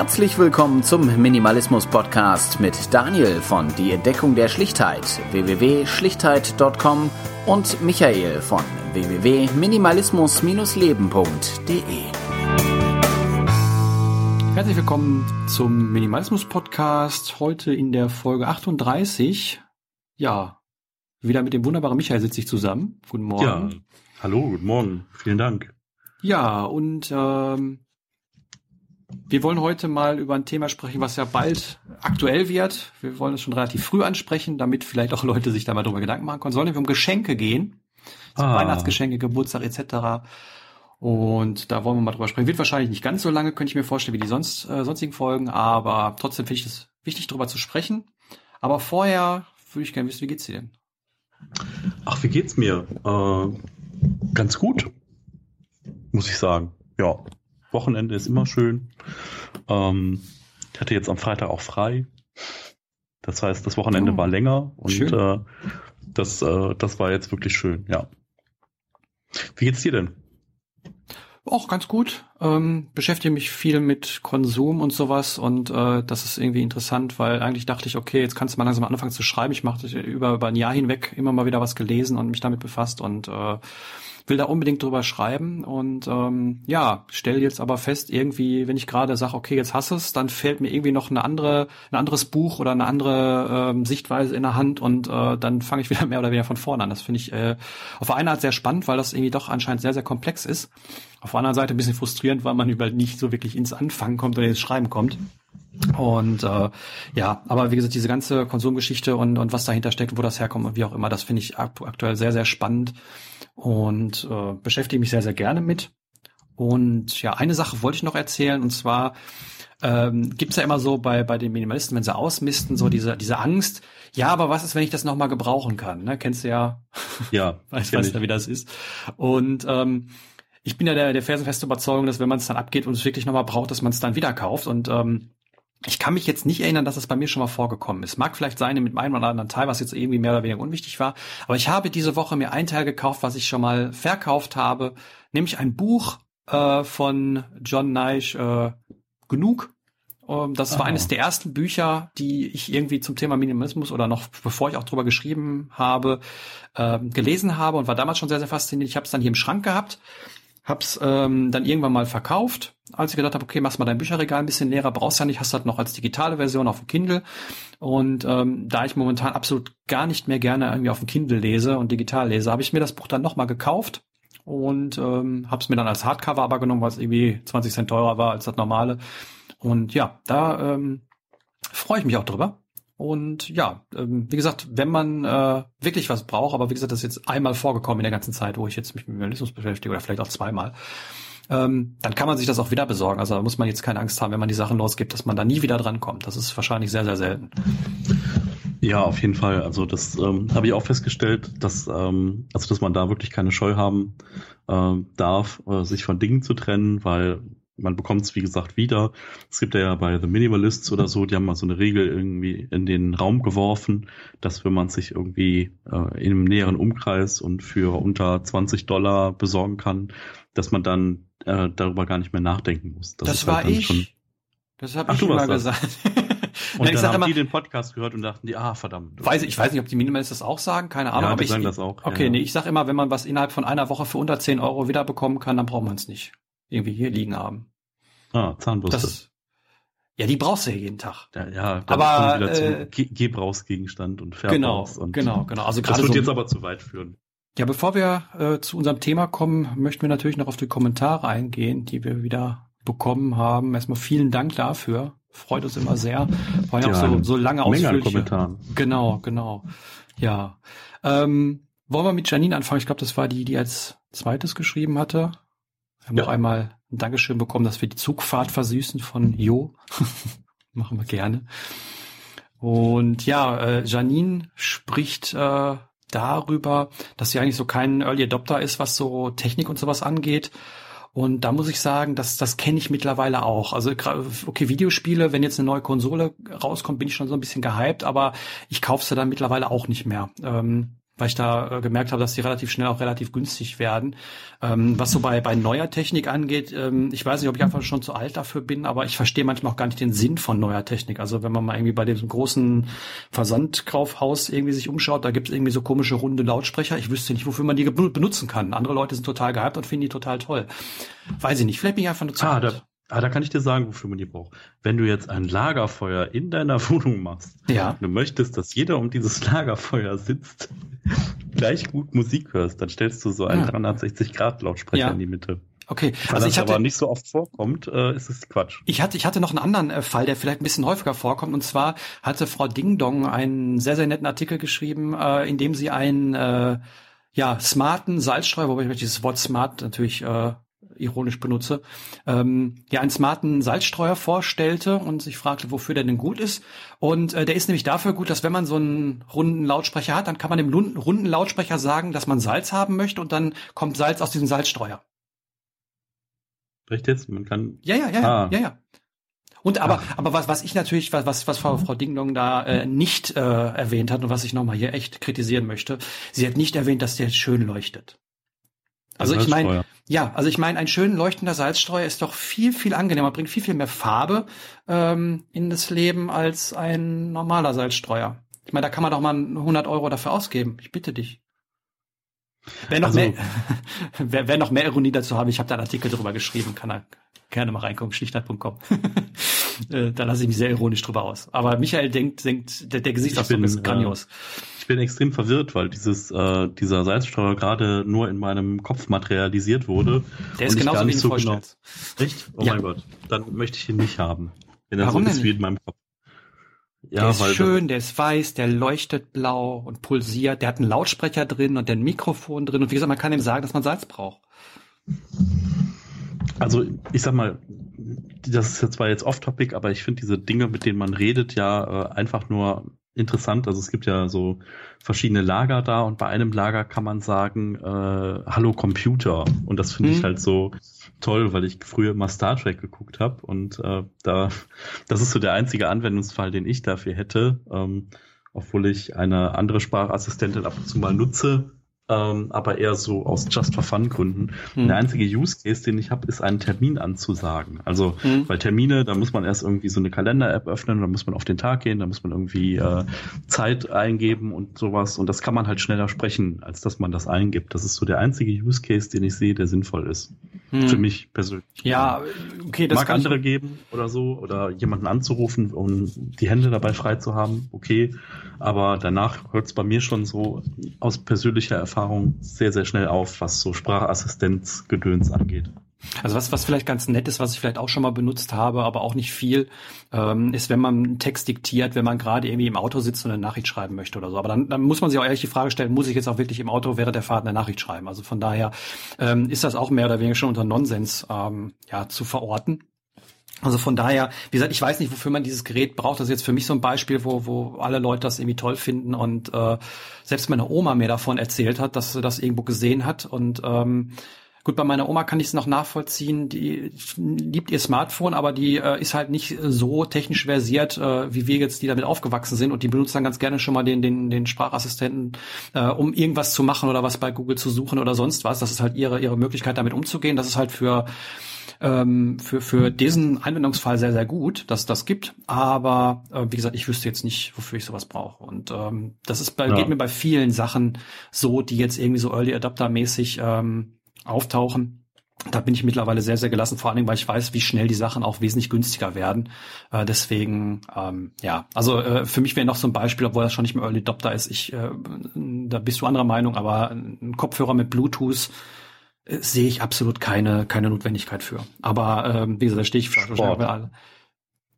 Herzlich willkommen zum Minimalismus Podcast mit Daniel von Die Entdeckung der Schlichtheit www.schlichtheit.com und Michael von www.minimalismus-leben.de. Herzlich willkommen zum Minimalismus Podcast. Heute in der Folge 38. Ja, wieder mit dem wunderbaren Michael sitze ich zusammen. Guten Morgen. Ja, hallo, guten Morgen. Vielen Dank. Ja, und ähm, wir wollen heute mal über ein Thema sprechen, was ja bald aktuell wird. Wir wollen es schon relativ früh ansprechen, damit vielleicht auch Leute sich da mal drüber Gedanken machen können. Sollen wir um Geschenke gehen? ah. Weihnachtsgeschenke, Geburtstag etc. Und da wollen wir mal drüber sprechen. Wird wahrscheinlich nicht ganz so lange, könnte ich mir vorstellen, wie die sonst, äh, sonstigen Folgen, aber trotzdem finde ich es wichtig, drüber zu sprechen. Aber vorher würde ich gerne wissen, wie geht's dir denn? Ach, wie geht's mir? Äh, ganz gut, muss ich sagen. Ja, Wochenende ist immer schön. Ähm, ich hatte jetzt am Freitag auch frei. Das heißt, das Wochenende oh, war länger und äh, das, äh, das war jetzt wirklich schön, ja. Wie geht's dir denn? Auch ganz gut. Ähm, beschäftige mich viel mit Konsum und sowas und äh, das ist irgendwie interessant, weil eigentlich dachte ich, okay, jetzt kannst du mal langsam anfangen zu schreiben. Ich mache über, über ein Jahr hinweg immer mal wieder was gelesen und mich damit befasst und äh, will da unbedingt drüber schreiben und ähm, ja, stell jetzt aber fest, irgendwie, wenn ich gerade sage, okay, jetzt hasse es, dann fällt mir irgendwie noch eine andere, ein anderes Buch oder eine andere ähm, Sichtweise in der Hand und äh, dann fange ich wieder mehr oder weniger von vorne an. Das finde ich äh, auf der einen Art sehr spannend, weil das irgendwie doch anscheinend sehr, sehr komplex ist. Auf der anderen Seite ein bisschen frustrierend, weil man über nicht so wirklich ins Anfangen kommt oder ins Schreiben kommt. Und äh, ja, aber wie gesagt, diese ganze Konsumgeschichte und, und was dahinter steckt, wo das herkommt und wie auch immer, das finde ich aktuell sehr, sehr spannend und äh, beschäftige mich sehr, sehr gerne mit. Und ja, eine Sache wollte ich noch erzählen, und zwar ähm, gibt ja immer so bei, bei den Minimalisten, wenn sie ausmisten, so diese, diese Angst, ja, aber was ist, wenn ich das nochmal gebrauchen kann? Ne? Kennst du ja, ja weißt, weißt ja, wie das ist. Und ähm, ich bin ja der, der felsenfeste Überzeugung, dass wenn man es dann abgeht und es wirklich nochmal braucht, dass man es dann wieder kauft. Und ähm, ich kann mich jetzt nicht erinnern, dass es bei mir schon mal vorgekommen ist. Mag vielleicht sein mit meinem oder anderen Teil, was jetzt irgendwie mehr oder weniger unwichtig war. Aber ich habe diese Woche mir ein Teil gekauft, was ich schon mal verkauft habe, nämlich ein Buch äh, von John Nice, äh, Genug. Ähm, das war eines der ersten Bücher, die ich irgendwie zum Thema Minimalismus oder noch bevor ich auch drüber geschrieben habe, äh, gelesen habe und war damals schon sehr, sehr fasziniert. Ich habe es dann hier im Schrank gehabt Hab's ähm, dann irgendwann mal verkauft, als ich gedacht habe, okay, machst mal dein Bücherregal ein bisschen leerer, brauchst ja nicht, hast halt noch als digitale Version auf dem Kindle. Und ähm, da ich momentan absolut gar nicht mehr gerne irgendwie auf dem Kindle lese und digital lese, habe ich mir das Buch dann nochmal gekauft und ähm, habe es mir dann als Hardcover aber genommen, weil es irgendwie 20 Cent teurer war als das normale. Und ja, da ähm, freue ich mich auch drüber. Und ja, ähm, wie gesagt, wenn man äh, wirklich was braucht, aber wie gesagt, das ist jetzt einmal vorgekommen in der ganzen Zeit, wo ich jetzt mich mit Minimalismus beschäftige oder vielleicht auch zweimal, ähm, dann kann man sich das auch wieder besorgen. Also da muss man jetzt keine Angst haben, wenn man die Sachen losgibt, dass man da nie wieder dran kommt. Das ist wahrscheinlich sehr, sehr selten. Ja, auf jeden Fall. Also das ähm, habe ich auch festgestellt, dass ähm, also dass man da wirklich keine Scheu haben äh, darf, äh, sich von Dingen zu trennen, weil man bekommt es, wie gesagt, wieder. Es gibt ja bei The Minimalists oder so, die haben mal so eine Regel irgendwie in den Raum geworfen, dass wenn man sich irgendwie äh, in einem näheren Umkreis und für unter 20 Dollar besorgen kann, dass man dann äh, darüber gar nicht mehr nachdenken muss. Das, das war halt ich. Schon... Das habe ich immer gesagt. Und Nein, dann haben immer, die den Podcast gehört und dachten die, ah, verdammt. Weiß, ich weiß nicht, ob die Minimalisten das auch sagen, keine Ahnung. Ja, aber ich sagen das auch. Okay, ja. nee, ich sag immer, wenn man was innerhalb von einer Woche für unter 10 Euro wiederbekommen kann, dann braucht man es nicht irgendwie hier liegen haben. Ah, Zahnbürste. Das, ja, die brauchst du ja jeden Tag. Ja, ja aber wieder äh, Gebrauchsgegenstand und Verbrauchs. Genau, und genau, genau. Also das wird so, jetzt aber zu weit führen. Ja, bevor wir äh, zu unserem Thema kommen, möchten wir natürlich noch auf die Kommentare eingehen, die wir wieder bekommen haben. Erstmal vielen Dank dafür. Freut uns immer sehr. War ja auch so, so lange ausführliche. Kommentaren. Genau, genau. Ja. Ähm, wollen wir mit Janine anfangen? Ich glaube, das war die, die als zweites geschrieben hatte. Wir haben ja. noch einmal ein Dankeschön bekommen, dass wir die Zugfahrt versüßen von Jo. Machen wir gerne. Und ja, äh, Janine spricht äh, darüber, dass sie eigentlich so kein Early Adopter ist, was so Technik und sowas angeht. Und da muss ich sagen, das, das kenne ich mittlerweile auch. Also okay, Videospiele, wenn jetzt eine neue Konsole rauskommt, bin ich schon so ein bisschen gehypt, aber ich kaufe sie dann mittlerweile auch nicht mehr. Ähm, weil ich da äh, gemerkt habe, dass die relativ schnell auch relativ günstig werden. Ähm, was so bei, bei neuer Technik angeht, ähm, ich weiß nicht, ob ich einfach schon zu alt dafür bin, aber ich verstehe manchmal auch gar nicht den Sinn von neuer Technik. Also wenn man mal irgendwie bei dem großen Versandkaufhaus irgendwie sich umschaut, da gibt es irgendwie so komische runde Lautsprecher. Ich wüsste nicht, wofür man die benutzen kann. Andere Leute sind total gehypt und finden die total toll. Weiß ich nicht, vielleicht bin ich einfach nur zu ah, alt. Da, Ah, da kann ich dir sagen, wofür man die braucht. Wenn du jetzt ein Lagerfeuer in deiner Wohnung machst, ja. du möchtest, dass jeder um dieses Lagerfeuer sitzt, gleich gut Musik hörst, dann stellst du so einen ja. 360-Grad-Lautsprecher ja. in die Mitte. Okay, Weil also das ich hatte, aber nicht so oft vorkommt, äh, ist es Quatsch. Ich hatte, ich hatte noch einen anderen äh, Fall, der vielleicht ein bisschen häufiger vorkommt. Und zwar hatte Frau Ding Dong einen sehr, sehr netten Artikel geschrieben, äh, in dem sie einen äh, ja, smarten Salzstreuer, wobei ich dieses Wort smart natürlich äh, ironisch benutze, ähm, ja einen smarten Salzstreuer vorstellte und sich fragte, wofür der denn gut ist. Und äh, der ist nämlich dafür gut, dass wenn man so einen runden Lautsprecher hat, dann kann man dem runden Lautsprecher sagen, dass man Salz haben möchte und dann kommt Salz aus diesem Salzstreuer. Echt jetzt? Man kann. Ja, ja, ja, ah. ja, ja. Und aber, Ach. aber was, was ich natürlich, was, was, was Frau, Frau Dinglong da äh, nicht äh, erwähnt hat und was ich nochmal hier echt kritisieren möchte, sie hat nicht erwähnt, dass der schön leuchtet. Also ich meine, ja, also ich meine, ein schön leuchtender Salzstreuer ist doch viel, viel angenehmer, bringt viel, viel mehr Farbe ähm, in das Leben als ein normaler Salzstreuer. Ich meine, da kann man doch mal 100 Euro dafür ausgeben. Ich bitte dich. Wer noch, also, mehr, wer, wer noch mehr Ironie dazu haben, ich habe da einen Artikel drüber geschrieben, kann er gerne mal reingucken, schlichtheit.com. Äh, da lasse ich mich sehr ironisch drüber aus. Aber Michael denkt, denkt der, der Gesichtsausdruck ist grandios. Ich bin extrem verwirrt, weil dieses, äh, dieser Salzstreuer gerade nur in meinem Kopf materialisiert wurde. Der ist genauso wie du so genau vorstellst. Genau, echt? Oh ja. mein Gott. Dann möchte ich ihn nicht haben. Wenn er Warum so ist wie in meinem Kopf. Ja, der ist schön, der ist weiß, der leuchtet blau und pulsiert. Der hat einen Lautsprecher drin und ein Mikrofon drin. Und wie gesagt, man kann ihm sagen, dass man Salz braucht. Also ich sag mal, das ist jetzt zwar jetzt off-topic, aber ich finde diese Dinge, mit denen man redet, ja äh, einfach nur interessant. Also es gibt ja so verschiedene Lager da und bei einem Lager kann man sagen, äh, Hallo Computer. Und das finde mhm. ich halt so toll, weil ich früher immer Star Trek geguckt habe und äh, da, das ist so der einzige Anwendungsfall, den ich dafür hätte. Ähm, obwohl ich eine andere Sprachassistentin ab und zu mal nutze, ähm, aber eher so aus Just for Fun Gründen. Hm. Der einzige Use Case, den ich habe, ist einen Termin anzusagen. Also, hm. weil Termine, da muss man erst irgendwie so eine Kalender-App öffnen, da muss man auf den Tag gehen, da muss man irgendwie äh, Zeit eingeben und sowas. Und das kann man halt schneller sprechen, als dass man das eingibt. Das ist so der einzige Use Case, den ich sehe, der sinnvoll ist. Hm. Für mich persönlich. Ja, okay, das mag andere geben oder so, oder jemanden anzurufen, um die Hände dabei frei zu haben, okay. Aber danach hört es bei mir schon so aus persönlicher Erfahrung sehr, sehr schnell auf, was so Sprachassistenzgedöns angeht. Also was, was vielleicht ganz nett ist, was ich vielleicht auch schon mal benutzt habe, aber auch nicht viel, ähm, ist, wenn man einen Text diktiert, wenn man gerade irgendwie im Auto sitzt und eine Nachricht schreiben möchte oder so. Aber dann, dann muss man sich auch ehrlich die Frage stellen, muss ich jetzt auch wirklich im Auto während der Fahrt eine Nachricht schreiben? Also von daher ähm, ist das auch mehr oder weniger schon unter Nonsens ähm, ja, zu verorten. Also von daher, wie gesagt, ich weiß nicht, wofür man dieses Gerät braucht. Das ist jetzt für mich so ein Beispiel, wo, wo alle Leute das irgendwie toll finden und äh, selbst meine Oma mir davon erzählt hat, dass sie das irgendwo gesehen hat. Und ähm, gut, bei meiner Oma kann ich es noch nachvollziehen. Die liebt ihr Smartphone, aber die äh, ist halt nicht so technisch versiert, äh, wie wir jetzt, die damit aufgewachsen sind. Und die benutzt dann ganz gerne schon mal den, den, den Sprachassistenten, äh, um irgendwas zu machen oder was bei Google zu suchen oder sonst was. Das ist halt ihre, ihre Möglichkeit, damit umzugehen. Das ist halt für ähm, für, für diesen Anwendungsfall sehr, sehr gut, dass das gibt. Aber äh, wie gesagt, ich wüsste jetzt nicht, wofür ich sowas brauche. Und ähm, das ist bei, ja. geht mir bei vielen Sachen so, die jetzt irgendwie so Early Adapter-mäßig ähm, auftauchen. Da bin ich mittlerweile sehr, sehr gelassen, vor allen Dingen, weil ich weiß, wie schnell die Sachen auch wesentlich günstiger werden. Äh, deswegen, ähm, ja, also äh, für mich wäre noch so ein Beispiel, obwohl das schon nicht mehr Early Adopter ist. Ich, äh, da bist du anderer Meinung, aber ein Kopfhörer mit Bluetooth sehe ich absolut keine, keine Notwendigkeit für. Aber ähm, wie gesagt, da stehe ich wahrscheinlich alle.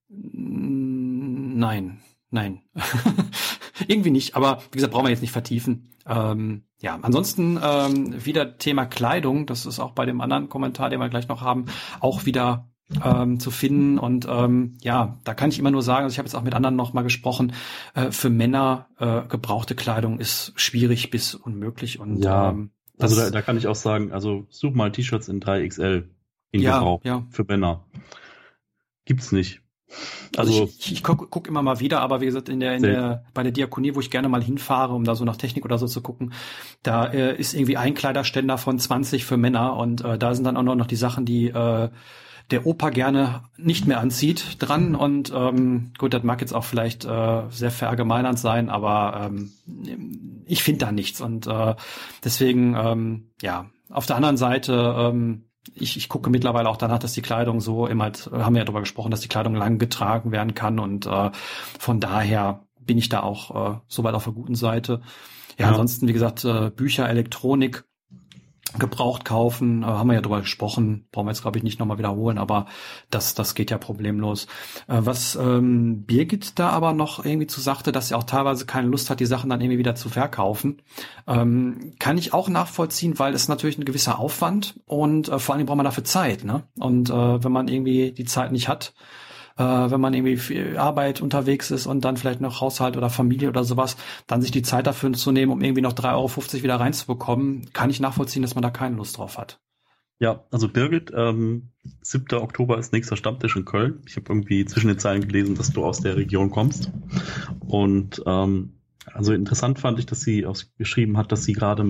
Nein, nein. Irgendwie nicht, aber wie gesagt, brauchen wir jetzt nicht vertiefen. Ähm, ja, ansonsten ähm, wieder Thema Kleidung, das ist auch bei dem anderen Kommentar, den wir gleich noch haben, auch wieder ähm, zu finden. Und ähm, ja, da kann ich immer nur sagen, also ich habe jetzt auch mit anderen noch mal gesprochen, äh, für Männer äh, gebrauchte Kleidung ist schwierig bis unmöglich. Und ja. ähm, also da, da kann ich auch sagen, also such mal T-Shirts in 3XL in ja, Gebrauch ja. für Männer. Gibt's nicht. Also, also ich, ich gucke guck immer mal wieder, aber wie gesagt, in der, in der, bei der Diakonie, wo ich gerne mal hinfahre, um da so nach Technik oder so zu gucken, da äh, ist irgendwie ein Kleiderständer von 20 für Männer und äh, da sind dann auch noch die Sachen, die äh, der Opa gerne nicht mehr anzieht dran und ähm, gut, das mag jetzt auch vielleicht äh, sehr verallgemeinernd sein, aber ähm, ich finde da nichts und äh, deswegen ähm, ja, auf der anderen Seite ähm, ich, ich gucke mittlerweile auch danach, dass die Kleidung so immer, halt, haben wir ja darüber gesprochen, dass die Kleidung lang getragen werden kann und äh, von daher bin ich da auch äh, soweit auf der guten Seite. Ja, ja. ansonsten, wie gesagt, äh, Bücher, Elektronik, gebraucht kaufen, äh, haben wir ja drüber gesprochen, brauchen wir jetzt glaube ich nicht nochmal wiederholen, aber das, das geht ja problemlos. Äh, was ähm, Birgit da aber noch irgendwie zu sagte, dass sie auch teilweise keine Lust hat, die Sachen dann irgendwie wieder zu verkaufen, ähm, kann ich auch nachvollziehen, weil es natürlich ein gewisser Aufwand und äh, vor allem braucht man dafür Zeit, ne? Und äh, wenn man irgendwie die Zeit nicht hat, äh, wenn man irgendwie viel Arbeit unterwegs ist und dann vielleicht noch Haushalt oder Familie oder sowas, dann sich die Zeit dafür zu nehmen, um irgendwie noch 3,50 Euro wieder reinzubekommen, kann ich nachvollziehen, dass man da keine Lust drauf hat. Ja, also Birgit, ähm, 7. Oktober ist nächster Stammtisch in Köln. Ich habe irgendwie zwischen den Zeilen gelesen, dass du aus der Region kommst. Und ähm, also interessant fand ich, dass sie geschrieben hat, dass sie gerade,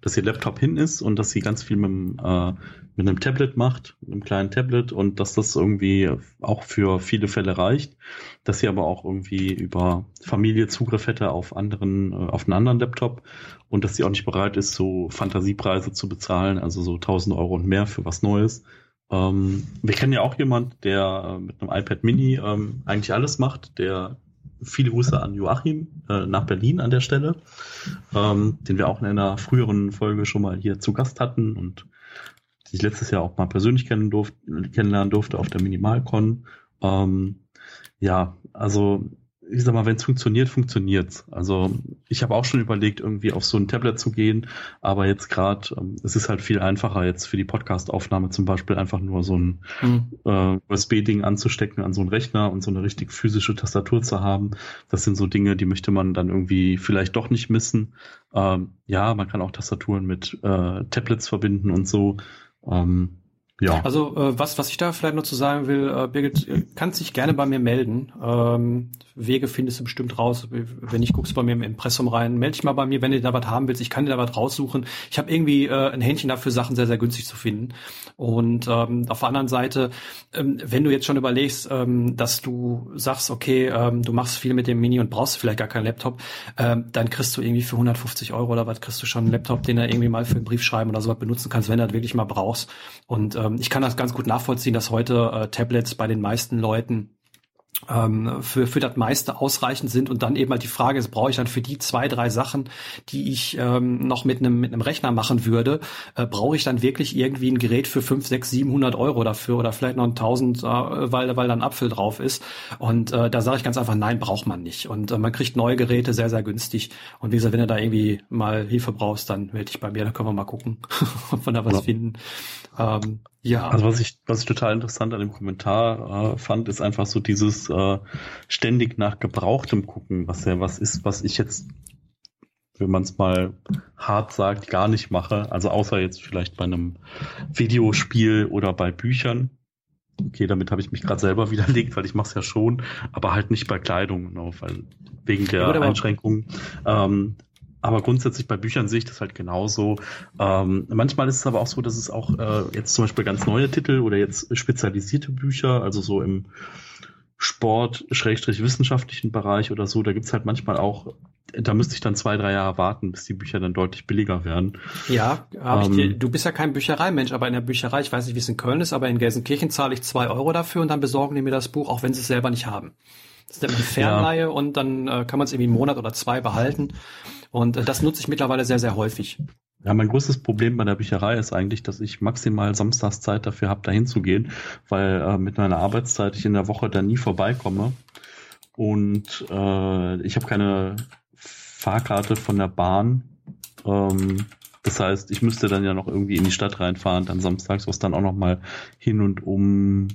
dass ihr Laptop hin ist und dass sie ganz viel mit, äh, mit einem Tablet macht, einem kleinen Tablet und dass das irgendwie auch für viele Fälle reicht, dass sie aber auch irgendwie über Familie Zugriff hätte auf anderen, äh, auf einen anderen Laptop und dass sie auch nicht bereit ist, so Fantasiepreise zu bezahlen, also so 1000 Euro und mehr für was Neues. Ähm, wir kennen ja auch jemand, der äh, mit einem iPad Mini ähm, eigentlich alles macht, der viele Grüße an Joachim äh, nach Berlin an der Stelle, ähm, den wir auch in einer früheren Folge schon mal hier zu Gast hatten und sich letztes Jahr auch mal persönlich kennen durfte, kennenlernen durfte auf der Minimalcon. Ähm, ja, also ich sag mal, wenn es funktioniert, funktioniert's. Also ich habe auch schon überlegt, irgendwie auf so ein Tablet zu gehen, aber jetzt gerade, ähm, es ist halt viel einfacher, jetzt für die Podcast-Aufnahme zum Beispiel einfach nur so ein mhm. äh, USB-Ding anzustecken an so einen Rechner und so eine richtig physische Tastatur zu haben. Das sind so Dinge, die möchte man dann irgendwie vielleicht doch nicht missen. Ähm, ja, man kann auch Tastaturen mit äh, Tablets verbinden und so. Ähm, ja. Also äh, was, was ich da vielleicht noch zu sagen will, äh, Birgit, äh, kannst dich gerne bei mir melden. Ähm, Wege findest du bestimmt raus. Wenn ich guckst bei mir im Impressum rein, melde dich mal bei mir, wenn du da was haben willst. Ich kann dir da was raussuchen. Ich habe irgendwie äh, ein Händchen dafür, Sachen sehr, sehr günstig zu finden. Und ähm, auf der anderen Seite, ähm, wenn du jetzt schon überlegst, ähm, dass du sagst, okay, ähm, du machst viel mit dem Mini und brauchst vielleicht gar keinen Laptop, ähm, dann kriegst du irgendwie für 150 Euro oder was kriegst du schon einen Laptop, den du irgendwie mal für einen Brief schreiben oder sowas benutzen kannst, wenn du das wirklich mal brauchst. Und ähm, ich kann das ganz gut nachvollziehen, dass heute äh, Tablets bei den meisten Leuten ähm, für, für das meiste ausreichend sind und dann eben halt die Frage ist, brauche ich dann für die zwei, drei Sachen, die ich ähm, noch mit einem mit einem Rechner machen würde, äh, brauche ich dann wirklich irgendwie ein Gerät für fünf, sechs, siebenhundert Euro dafür oder vielleicht noch ein tausend, äh, weil, weil da ein Apfel drauf ist und äh, da sage ich ganz einfach, nein, braucht man nicht und äh, man kriegt neue Geräte sehr, sehr günstig und wie gesagt, wenn du da irgendwie mal Hilfe brauchst, dann melde dich bei mir, dann können wir mal gucken, ob wir da was ja. finden. Ähm, ja. Also was ich, was ich total interessant an dem Kommentar äh, fand, ist einfach so dieses äh, ständig nach Gebrauchtem gucken, was ja was ist, was ich jetzt, wenn man es mal hart sagt, gar nicht mache. Also außer jetzt vielleicht bei einem Videospiel oder bei Büchern. Okay, damit habe ich mich gerade selber widerlegt, weil ich mache es ja schon, aber halt nicht bei Kleidung, genau, weil wegen der Einschränkungen. Ähm, aber grundsätzlich bei Büchern sehe ich das halt genauso. Ähm, manchmal ist es aber auch so, dass es auch äh, jetzt zum Beispiel ganz neue Titel oder jetzt spezialisierte Bücher, also so im Sport-wissenschaftlichen Bereich oder so, da gibt's halt manchmal auch, da müsste ich dann zwei, drei Jahre warten, bis die Bücher dann deutlich billiger werden. Ja, ähm, ich dir, du bist ja kein Büchereimensch, aber in der Bücherei, ich weiß nicht, wie es in Köln ist, aber in Gelsenkirchen zahle ich zwei Euro dafür und dann besorgen die mir das Buch, auch wenn sie es selber nicht haben. Das nennt man Fernleihe ja. und dann äh, kann man es irgendwie einen Monat oder zwei behalten. Und äh, das nutze ich mittlerweile sehr, sehr häufig. Ja, mein größtes Problem bei der Bücherei ist eigentlich, dass ich maximal samstags Zeit dafür habe, dahin zu gehen, weil äh, mit meiner Arbeitszeit ich in der Woche da nie vorbeikomme. Und äh, ich habe keine Fahrkarte von der Bahn. Ähm, das heißt, ich müsste dann ja noch irgendwie in die Stadt reinfahren, dann samstags, was dann auch noch mal hin und um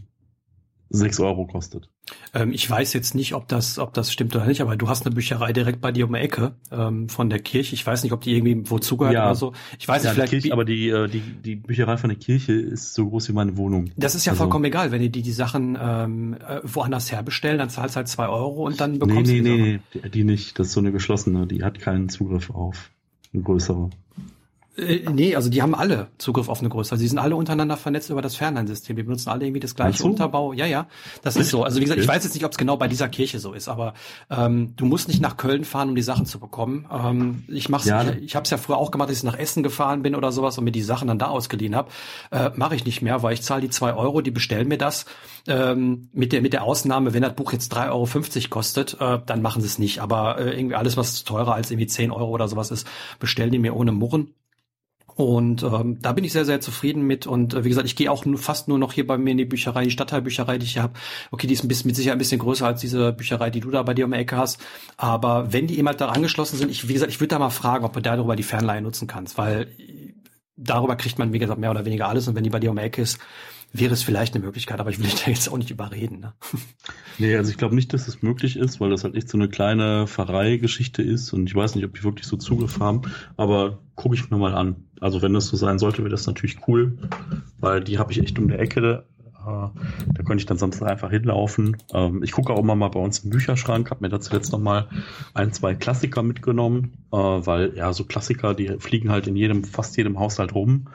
6 Euro kostet. Ähm, ich weiß jetzt nicht, ob das, ob das stimmt oder nicht, aber du hast eine Bücherei direkt bei dir um die Ecke ähm, von der Kirche. Ich weiß nicht, ob die irgendwie wo zugehört ja. oder so. Ich weiß ja, nicht, vielleicht. Kirche, aber die, äh, die, die Bücherei von der Kirche ist so groß wie meine Wohnung. Das ist ja also, vollkommen egal, wenn die die, die Sachen ähm, äh, woanders herbestellen, dann zahlst du halt zwei Euro und dann bekommst nee, du nee, nee, nee, die nicht. Das ist so eine geschlossene, die hat keinen Zugriff auf eine größere. Äh, nee, also die haben alle Zugriff auf eine größere. Also die sind alle untereinander vernetzt über das Fernleinsystem. Die benutzen alle irgendwie das gleiche so? Unterbau. Ja, ja, das ist so. Also wie gesagt, ich weiß jetzt nicht, ob es genau bei dieser Kirche so ist, aber ähm, du musst nicht nach Köln fahren, um die Sachen zu bekommen. Ähm, ich mach's, ja. ich, ich habe es ja früher auch gemacht, dass ich nach Essen gefahren bin oder sowas und mir die Sachen dann da ausgeliehen habe. Äh, Mache ich nicht mehr, weil ich zahle die zwei Euro, die bestellen mir das. Ähm, mit der mit der Ausnahme, wenn das Buch jetzt 3,50 Euro kostet, äh, dann machen sie es nicht. Aber äh, irgendwie alles, was teurer als irgendwie 10 Euro oder sowas ist, bestellen die mir ohne Murren. Und ähm, da bin ich sehr, sehr zufrieden mit. Und äh, wie gesagt, ich gehe auch nur, fast nur noch hier bei mir in die Bücherei, die Stadtteilbücherei, die ich hier habe. Okay, die ist ein bisschen, mit Sicherheit ein bisschen größer als diese Bücherei, die du da bei dir um die Ecke hast. Aber wenn die jemand da angeschlossen sind, ich, wie gesagt, ich würde da mal fragen, ob du darüber die Fernleihe nutzen kannst, weil darüber kriegt man, wie gesagt, mehr oder weniger alles. Und wenn die bei dir um die Ecke ist, wäre es vielleicht eine Möglichkeit, aber ich will dich da jetzt auch nicht überreden. Ne? Nee, also ich glaube nicht, dass es möglich ist, weil das halt echt so eine kleine Pfarreigeschichte ist und ich weiß nicht, ob die wirklich so Zugriff haben, aber gucke ich mir mal an. Also wenn das so sein sollte, wäre das natürlich cool, weil die habe ich echt um der Ecke. Äh, da könnte ich dann sonst einfach hinlaufen. Ähm, ich gucke auch immer mal bei uns im Bücherschrank, habe mir da zuletzt noch mal ein, zwei Klassiker mitgenommen, äh, weil ja, so Klassiker, die fliegen halt in jedem, fast jedem Haushalt rum.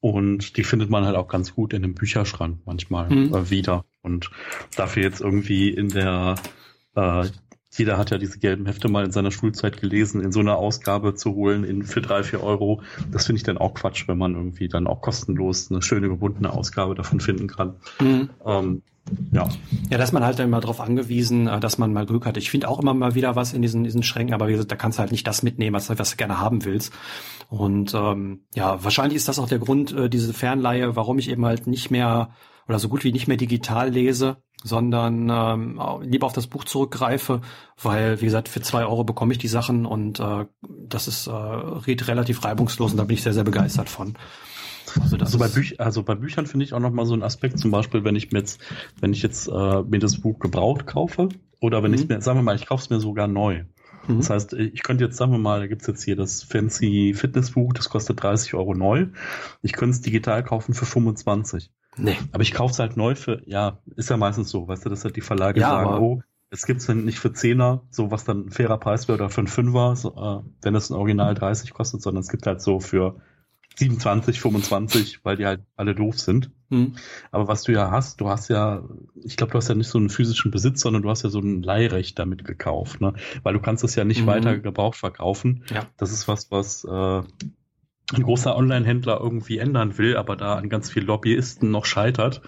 Und die findet man halt auch ganz gut in dem Bücherschrank manchmal mhm. äh, wieder. Und dafür jetzt irgendwie in der, äh, jeder hat ja diese gelben Hefte mal in seiner Schulzeit gelesen, in so einer Ausgabe zu holen in, für drei, vier Euro. Das finde ich dann auch Quatsch, wenn man irgendwie dann auch kostenlos eine schöne gebundene Ausgabe davon finden kann. Mhm. Ähm, ja. Ja, dass man halt immer darauf angewiesen, äh, dass man mal Glück hat. Ich finde auch immer mal wieder was in diesen, diesen Schränken, aber wie gesagt, da kannst du halt nicht das mitnehmen, was, was du gerne haben willst. Und ähm, ja, wahrscheinlich ist das auch der Grund, äh, diese Fernleihe, warum ich eben halt nicht mehr oder so gut wie nicht mehr digital lese, sondern ähm, lieber auf das Buch zurückgreife, weil, wie gesagt, für zwei Euro bekomme ich die Sachen und äh, das ist äh, relativ reibungslos und da bin ich sehr, sehr begeistert von. Also, also bei, Büch also bei Büchern finde ich auch noch mal so ein Aspekt, zum Beispiel, wenn ich mir jetzt, wenn ich jetzt äh, mir das Buch gebraucht kaufe, oder wenn mhm. ich mir, sagen wir mal, ich kaufe es mir sogar neu. Mhm. Das heißt, ich könnte jetzt, sagen wir mal, da gibt's jetzt hier das Fancy Fitnessbuch, das kostet 30 Euro neu. Ich könnte es digital kaufen für 25. Nee. Aber ich kaufe es halt neu für, ja, ist ja meistens so, weißt du, dass halt die Verlage ja, sagen, oh, es gibt's dann nicht für Zehner, so was dann ein fairer Preis wäre, oder für einen Fünfer, so, äh, wenn es ein Original 30 kostet, sondern es gibt halt so für 27, 25, weil die halt alle doof sind. Hm. Aber was du ja hast, du hast ja, ich glaube, du hast ja nicht so einen physischen Besitz, sondern du hast ja so ein Leihrecht damit gekauft, ne? Weil du kannst es ja nicht mhm. weiter gebraucht verkaufen. Ja. Das ist was, was äh, ein großer Online-Händler irgendwie ändern will, aber da an ganz vielen Lobbyisten noch scheitert,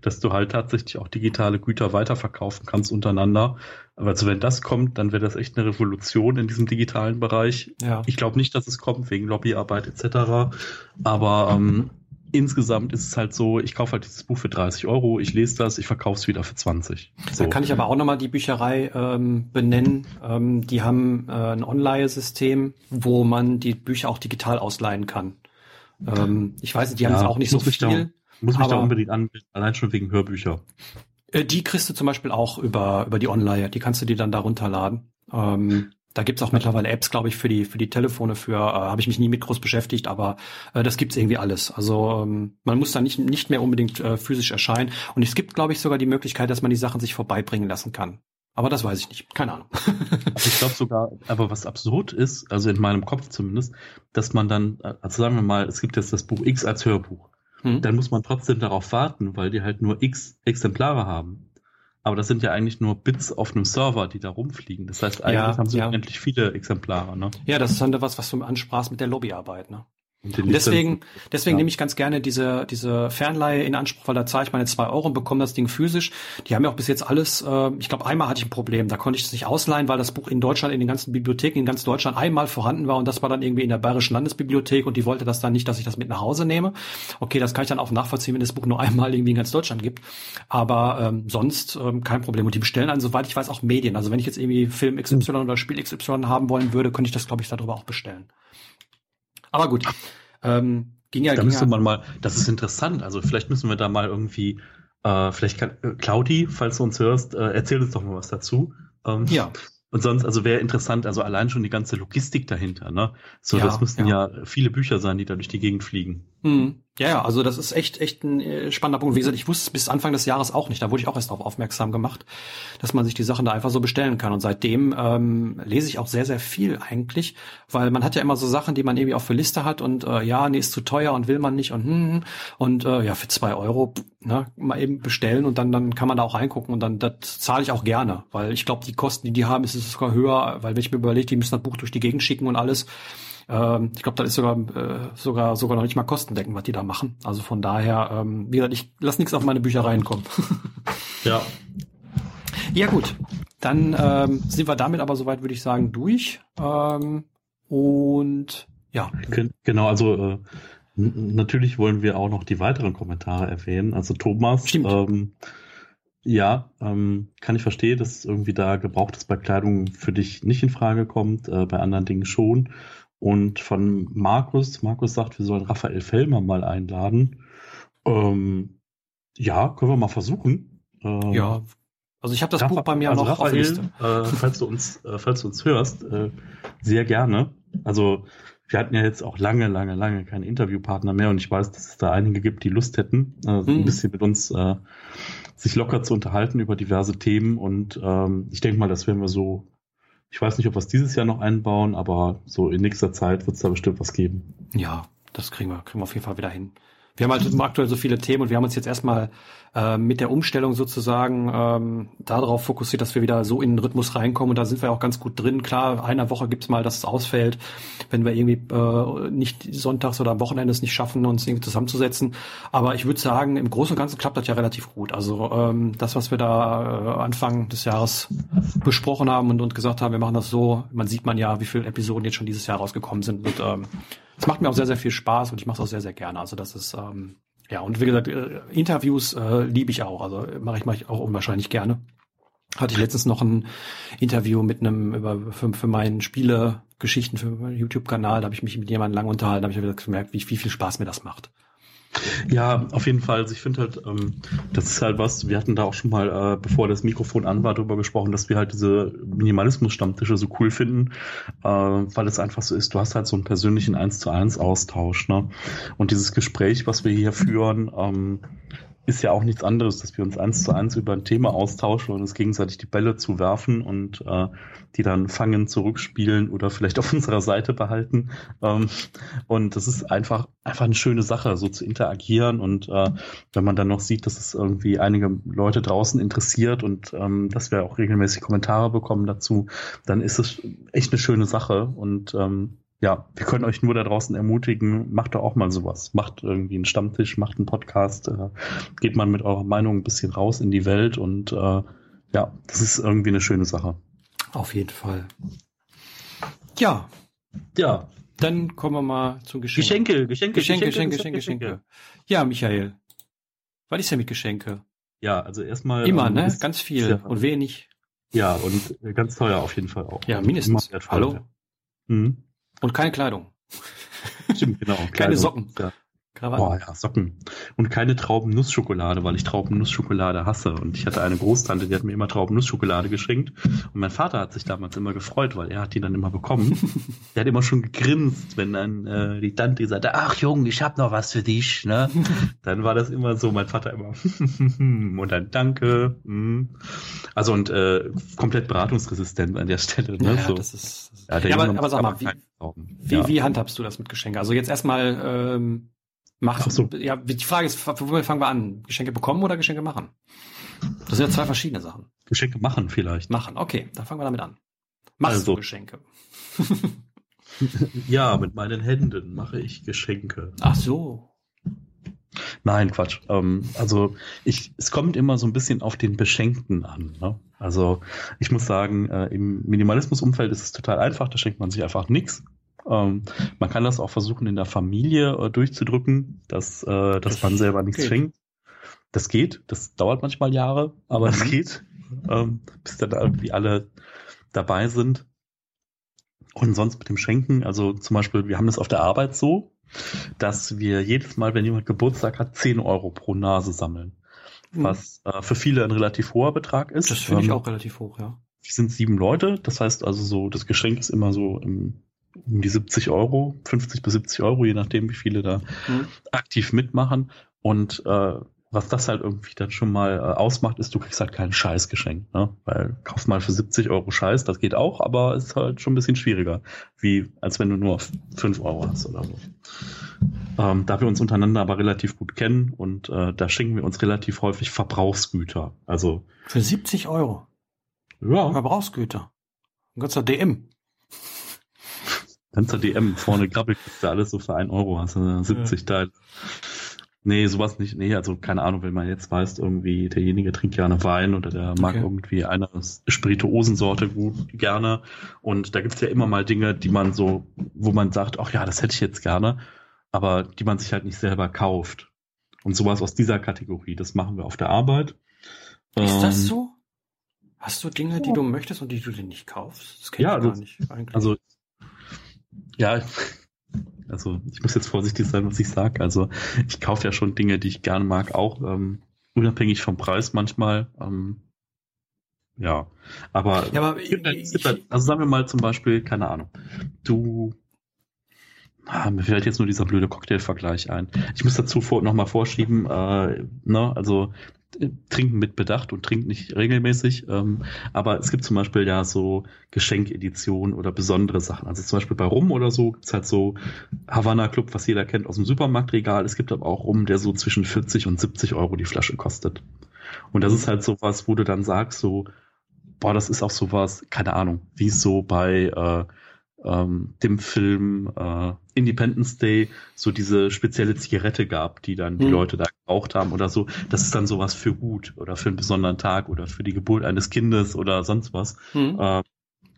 dass du halt tatsächlich auch digitale Güter weiterverkaufen kannst untereinander. Aber also wenn das kommt, dann wäre das echt eine Revolution in diesem digitalen Bereich. Ja. Ich glaube nicht, dass es kommt wegen Lobbyarbeit etc. Aber ähm, insgesamt ist es halt so, ich kaufe halt dieses Buch für 30 Euro, ich lese das, ich verkaufe es wieder für 20. So. Da kann ich aber auch nochmal die Bücherei ähm, benennen. Ähm, die haben äh, ein Online-System, wo man die Bücher auch digital ausleihen kann. Ähm, ich weiß nicht, die haben ja, jetzt auch nicht so viel. Da, muss mich da unbedingt anbieten, allein schon wegen Hörbücher. Äh, die kriegst du zum Beispiel auch über, über die Online, die kannst du dir dann da runterladen. Ähm, da gibt's auch mittlerweile Apps, glaube ich, für die für die Telefone. Für äh, habe ich mich nie mit groß beschäftigt, aber äh, das gibt's irgendwie alles. Also ähm, man muss da nicht nicht mehr unbedingt äh, physisch erscheinen. Und es gibt, glaube ich, sogar die Möglichkeit, dass man die Sachen sich vorbeibringen lassen kann. Aber das weiß ich nicht. Keine Ahnung. also ich glaube sogar, aber was absurd ist, also in meinem Kopf zumindest, dass man dann, also sagen wir mal, es gibt jetzt das Buch X als Hörbuch. Hm. Dann muss man trotzdem darauf warten, weil die halt nur X Exemplare haben. Aber das sind ja eigentlich nur Bits auf einem Server, die da rumfliegen. Das heißt, eigentlich ja, haben sie ja. unendlich viele Exemplare. Ne? Ja, das ist dann was, was du ansprachst mit der Lobbyarbeit. Ne? Und deswegen, deswegen ja. nehme ich ganz gerne diese, diese Fernleihe in Anspruch, weil da zahle ich meine zwei Euro und bekomme das Ding physisch. Die haben ja auch bis jetzt alles, äh, ich glaube, einmal hatte ich ein Problem, da konnte ich es nicht ausleihen, weil das Buch in Deutschland, in den ganzen Bibliotheken in ganz Deutschland einmal vorhanden war und das war dann irgendwie in der Bayerischen Landesbibliothek und die wollte das dann nicht, dass ich das mit nach Hause nehme. Okay, das kann ich dann auch nachvollziehen, wenn das Buch nur einmal irgendwie in ganz Deutschland gibt. Aber ähm, sonst ähm, kein Problem. Und die bestellen dann, soweit ich weiß, auch Medien. Also wenn ich jetzt irgendwie Film XY oder Spiel XY haben wollen würde, könnte ich das, glaube ich, darüber auch bestellen. Aber gut. Ähm, ging ja, da ging müsste ja. man mal, das ist interessant, also vielleicht müssen wir da mal irgendwie Äh, vielleicht kann äh, Claudi, falls du uns hörst, äh, erzähl uns doch mal was dazu. Ähm, ja. Und sonst, also wäre interessant, also allein schon die ganze Logistik dahinter, ne? So, ja, das müssten ja. ja. viele Bücher sein, die da durch die Gegend fliegen. Hm. Ja, ja, also das ist echt, echt ein äh, spannender Punkt. Wie gesagt, ich wusste es bis Anfang des Jahres auch nicht. Da wurde ich auch erst darauf aufmerksam gemacht, dass man sich die Sachen da einfach so bestellen kann. Und seitdem ähm, lese ich auch sehr, sehr viel eigentlich, weil man hat ja immer so Sachen, die man irgendwie auf der Liste hat und äh, ja, nee, ist zu teuer und will man nicht und hm, hm. und äh, ja, für zwei Euro ne, mal eben bestellen und dann, dann kann man da auch reingucken und dann das zahle ich auch gerne, weil ich glaube, die Kosten, die die haben, ist es sogar höher, weil wenn ich mir überlege, die müssen das Buch durch die Gegend schicken und alles ähm, ich glaube, das ist sogar, äh, sogar, sogar noch nicht mal kostendeckend, was die da machen. Also von daher, ähm, wie gesagt, ich lass nichts auf meine Büchereien kommen. ja. Ja gut, dann ähm, sind wir damit aber soweit, würde ich sagen, durch. Ähm, und ja. Genau, also äh, natürlich wollen wir auch noch die weiteren Kommentare erwähnen. Also Thomas, Stimmt. ähm, ja, ähm, kann ich verstehen, dass irgendwie da gebrauchtes bei Kleidung für dich nicht in Frage kommt, äh, bei anderen Dingen schon. Und von Markus, Markus sagt, wir sollen Raphael Fellmer mal einladen. Ähm, ja, können wir mal versuchen. Ähm, ja, also ich habe das Rapha Buch bei mir also noch Raphael, auf Liste. Äh, falls du uns, äh, falls du uns hörst, äh, sehr gerne. Also wir hatten ja jetzt auch lange, lange, lange keinen Interviewpartner mehr und ich weiß, dass es da einige gibt, die Lust hätten, äh, hm. ein bisschen mit uns äh, sich locker zu unterhalten über diverse Themen und ähm, ich denke mal, das werden wir so ich weiß nicht, ob wir es dieses Jahr noch einbauen, aber so in nächster Zeit wird es da bestimmt was geben. Ja, das kriegen wir, kriegen wir auf jeden Fall wieder hin. Wir haben halt aktuell so viele Themen und wir haben uns jetzt erstmal äh, mit der Umstellung sozusagen ähm, darauf fokussiert, dass wir wieder so in den Rhythmus reinkommen und da sind wir auch ganz gut drin. Klar, einer Woche gibt's mal, dass es ausfällt, wenn wir irgendwie äh, nicht sonntags oder am Wochenende es nicht schaffen, uns irgendwie zusammenzusetzen. Aber ich würde sagen, im Großen und Ganzen klappt das ja relativ gut. Also ähm, das, was wir da äh, Anfang des Jahres besprochen haben und, und gesagt haben, wir machen das so, man sieht man ja, wie viele Episoden jetzt schon dieses Jahr rausgekommen sind. Und ähm, es macht mir auch sehr, sehr viel Spaß und ich mache es auch sehr, sehr gerne. Also das ist, ähm, ja, und wie gesagt, äh, Interviews äh, liebe ich auch. Also mache ich, mach ich auch unwahrscheinlich gerne. Hatte ich letztens noch ein Interview mit einem über für, für meinen Spiele-Geschichten für meinen YouTube-Kanal. Da habe ich mich mit jemandem lang unterhalten, da habe ich gemerkt, wie, wie viel Spaß mir das macht. Ja, auf jeden Fall. Also ich finde halt, ähm, das ist halt was, wir hatten da auch schon mal, äh, bevor das Mikrofon an war, darüber gesprochen, dass wir halt diese Minimalismus-Stammtische so cool finden, äh, weil es einfach so ist, du hast halt so einen persönlichen Eins zu eins Austausch, ne? Und dieses Gespräch, was wir hier führen, ähm, ist ja auch nichts anderes, dass wir uns eins zu eins über ein Thema austauschen und uns gegenseitig die Bälle zuwerfen und äh, die dann fangen, zurückspielen oder vielleicht auf unserer Seite behalten. Ähm, und das ist einfach einfach eine schöne Sache, so zu interagieren und äh, wenn man dann noch sieht, dass es irgendwie einige Leute draußen interessiert und ähm, dass wir auch regelmäßig Kommentare bekommen dazu, dann ist es echt eine schöne Sache und ähm, ja, wir können euch nur da draußen ermutigen, macht doch auch mal sowas. Macht irgendwie einen Stammtisch, macht einen Podcast, äh, geht mal mit eurer Meinung ein bisschen raus in die Welt und äh, ja, das ist irgendwie eine schöne Sache. Auf jeden Fall. Ja. Ja. Dann kommen wir mal zu Geschenke. Geschenke, Geschenke, Geschenke, Geschenke, Geschenke, Geschenke. Ja, Michael. Was ist denn mit Geschenke? Ja, also erstmal. Immer, ähm, ne? Ganz viel ja, und wenig. Ja, und ganz teuer auf jeden Fall auch. Ja, mindestens. Hallo? Mhm. Und keine Kleidung. Stimmt, genau. Keine Kleidung. Socken. Ja. Boah, ja, Socken. Und keine Trauben-Nussschokolade, weil ich Trauben-Nussschokolade hasse. Und ich hatte eine Großtante, die hat mir immer Trauben-Nussschokolade geschenkt. Und mein Vater hat sich damals immer gefreut, weil er hat die dann immer bekommen. der hat immer schon gegrinst, wenn dann äh, die Tante sagte, ach Junge, ich hab noch was für dich. Ne? dann war das immer so, mein Vater immer und dann danke. Hm. Also und äh, komplett beratungsresistent an der Stelle. Ne? Ja, so. das ist, ja, ja aber, aber sag mal, wie, wie, ja. wie handhabst du das mit Geschenken? Also jetzt erstmal ähm, Mach, so. ja, die Frage ist, womit fangen wir an? Geschenke bekommen oder Geschenke machen? Das sind ja zwei verschiedene Sachen. Geschenke machen vielleicht. Machen, okay, dann fangen wir damit an. Machst also. du Geschenke? ja, mit meinen Händen mache ich Geschenke. Ach so. Nein, Quatsch. Ähm, also ich, es kommt immer so ein bisschen auf den Beschenkten an. Ne? Also ich muss sagen, äh, im Minimalismus-Umfeld ist es total einfach. Da schenkt man sich einfach nichts. Ähm, man kann das auch versuchen in der Familie äh, durchzudrücken, dass, äh, dass man selber nichts geht. schenkt. Das geht, das dauert manchmal Jahre, aber es mhm. geht, ähm, bis dann irgendwie alle dabei sind. Und sonst mit dem Schenken, also zum Beispiel, wir haben das auf der Arbeit so, dass wir jedes Mal, wenn jemand Geburtstag hat, 10 Euro pro Nase sammeln. mhm. was äh, für viele ein relativ hoher Betrag ist. Das finde ich ähm, auch relativ hoch, ja. Wir sind sieben Leute, das heißt also so, das Geschenk ist immer so im, um die 70 Euro, 50 bis 70 Euro, je nachdem, wie viele da mhm. aktiv mitmachen. Und äh, was das halt irgendwie dann schon mal äh, ausmacht, ist, du kriegst halt kein Scheißgeschenk, ne? Weil kauf mal für 70 Euro Scheiß, das geht auch, aber ist halt schon ein bisschen schwieriger, wie als wenn du nur 5 Euro hast oder so. Ähm, da wir uns untereinander aber relativ gut kennen und äh, da schenken wir uns relativ häufig Verbrauchsgüter. Also für 70 Euro. Ja. Verbrauchsgüter. Ein ganzer DM. Ganzer DM, vorne Grabbelkiste, alles so für 1 Euro, hast du 70 ja. Teile. Nee, sowas nicht. Nee, also keine Ahnung, wenn man jetzt weiß, irgendwie derjenige trinkt gerne Wein oder der mag okay. irgendwie eine Spirituosensorte gut gerne. Und da gibt's ja immer mal Dinge, die man so, wo man sagt, ach ja, das hätte ich jetzt gerne, aber die man sich halt nicht selber kauft. Und sowas aus dieser Kategorie, das machen wir auf der Arbeit. Ist ähm, das so? Hast du Dinge, die du möchtest und die du dir nicht kaufst? Das kenne ja, ich gar das, nicht eigentlich. Also ja, also ich muss jetzt vorsichtig sein, was ich sage. Also ich kaufe ja schon Dinge, die ich gerne mag, auch ähm, unabhängig vom Preis manchmal. Ähm, ja, aber, ja, aber ich, ich, also sagen wir mal zum Beispiel, keine Ahnung, du Ah, mir fällt jetzt nur dieser blöde Cocktail-Vergleich ein. Ich muss dazu vor, noch mal vorschieben, äh, ne, also trinken mit Bedacht und trinken nicht regelmäßig. Ähm, aber es gibt zum Beispiel ja so Geschenkeditionen oder besondere Sachen. Also zum Beispiel bei Rum oder so gibt's halt so Havana Club, was jeder kennt aus dem Supermarktregal. Es gibt aber auch Rum, der so zwischen 40 und 70 Euro die Flasche kostet. Und das ist halt so was, wo du dann sagst so, boah, das ist auch sowas, keine Ahnung, wie es so bei äh, ähm, dem Film äh, Independence Day so diese spezielle Zigarette gab, die dann die mhm. Leute da geraucht haben oder so. Das ist dann sowas für gut oder für einen besonderen Tag oder für die Geburt eines Kindes oder sonst was. Mhm. Äh,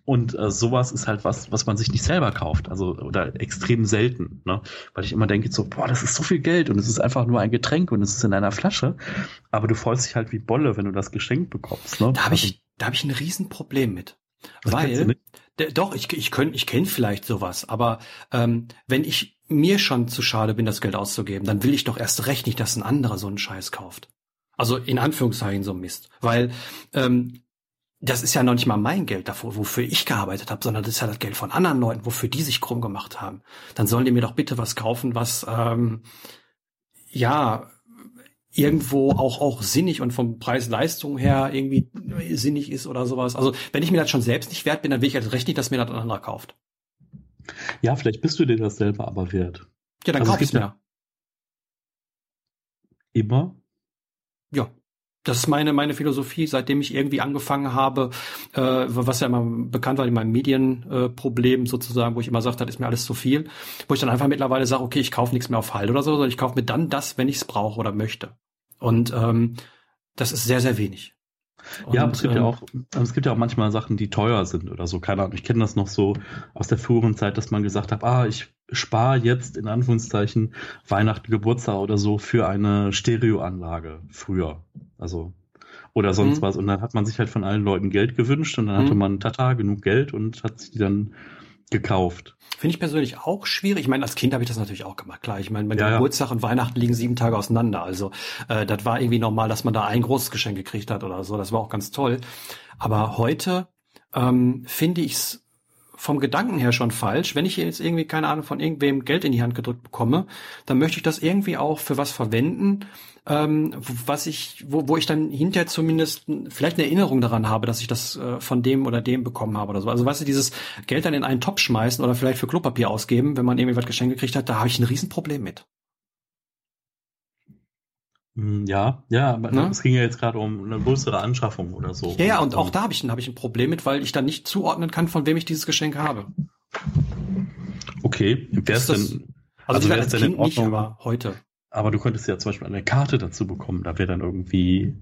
und äh, sowas ist halt was, was man sich nicht selber kauft, also oder extrem selten, ne? Weil ich immer denke so, boah, das ist so viel Geld und es ist einfach nur ein Getränk und es ist in einer Flasche, aber du freust dich halt wie Bolle, wenn du das geschenkt bekommst, ne? Da habe ich, also da habe ich ein Riesenproblem mit, weil doch, ich, ich, könnt, ich kenne vielleicht sowas, aber ähm, wenn ich mir schon zu schade bin, das Geld auszugeben, dann will ich doch erst recht nicht, dass ein anderer so einen Scheiß kauft. Also in Anführungszeichen so Mist. Weil ähm, das ist ja noch nicht mal mein Geld davor, wofür ich gearbeitet habe, sondern das ist ja das Geld von anderen Leuten, wofür die sich krumm gemacht haben. Dann sollen die mir doch bitte was kaufen, was ähm, ja irgendwo auch auch sinnig und vom Preis-Leistung her irgendwie sinnig ist oder sowas. Also wenn ich mir das schon selbst nicht wert bin, dann will ich halt recht nicht, dass mir das ein anderer kauft. Ja, vielleicht bist du dir das selber aber wert. Ja, dann also kauf ich es mir. Immer? Ja. Das ist meine, meine Philosophie, seitdem ich irgendwie angefangen habe, äh, was ja immer bekannt war in meinem Medienproblem äh, sozusagen, wo ich immer sagte, das ist mir alles zu viel, wo ich dann einfach mittlerweile sage, okay, ich kaufe nichts mehr auf Halt oder so, sondern ich kaufe mir dann das, wenn ich es brauche oder möchte. Und ähm, das ist sehr, sehr wenig. Und, ja, aber es gibt ähm, ja auch, es gibt ja auch manchmal Sachen, die teuer sind oder so. Keine Ahnung. Ich kenne das noch so aus der früheren Zeit, dass man gesagt hat, ah, ich spare jetzt in Anführungszeichen Weihnachten, Geburtstag oder so für eine Stereoanlage früher. Also oder sonst mhm. was. Und dann hat man sich halt von allen Leuten Geld gewünscht und dann mhm. hatte man Tata genug Geld und hat sich die dann gekauft. Finde ich persönlich auch schwierig. Ich meine, als Kind habe ich das natürlich auch gemacht. Klar, ich meine, mein ja, Geburtstag ja. und Weihnachten liegen sieben Tage auseinander. Also äh, das war irgendwie normal, dass man da ein großes Geschenk gekriegt hat oder so. Das war auch ganz toll. Aber heute ähm, finde ich es vom Gedanken her schon falsch. Wenn ich jetzt irgendwie, keine Ahnung, von irgendwem Geld in die Hand gedrückt bekomme, dann möchte ich das irgendwie auch für was verwenden, ähm, was ich, wo, wo ich dann hinterher zumindest vielleicht eine Erinnerung daran habe, dass ich das äh, von dem oder dem bekommen habe oder so. Also weißt du, dieses Geld dann in einen Topf schmeißen oder vielleicht für Klopapier ausgeben, wenn man irgendwie was geschenkt gekriegt hat, da habe ich ein Riesenproblem mit. Hm, ja, ja, aber ne? es ging ja jetzt gerade um eine größere Anschaffung oder so. Ja, ja, und auch da habe ich, hab ich ein Problem mit, weil ich dann nicht zuordnen kann, von wem ich dieses Geschenk habe. Okay, wer ist denn, also, also wer ist denn in Ordnung? Nicht, aber heute. Aber du könntest ja zum Beispiel eine Karte dazu bekommen, da wäre dann irgendwie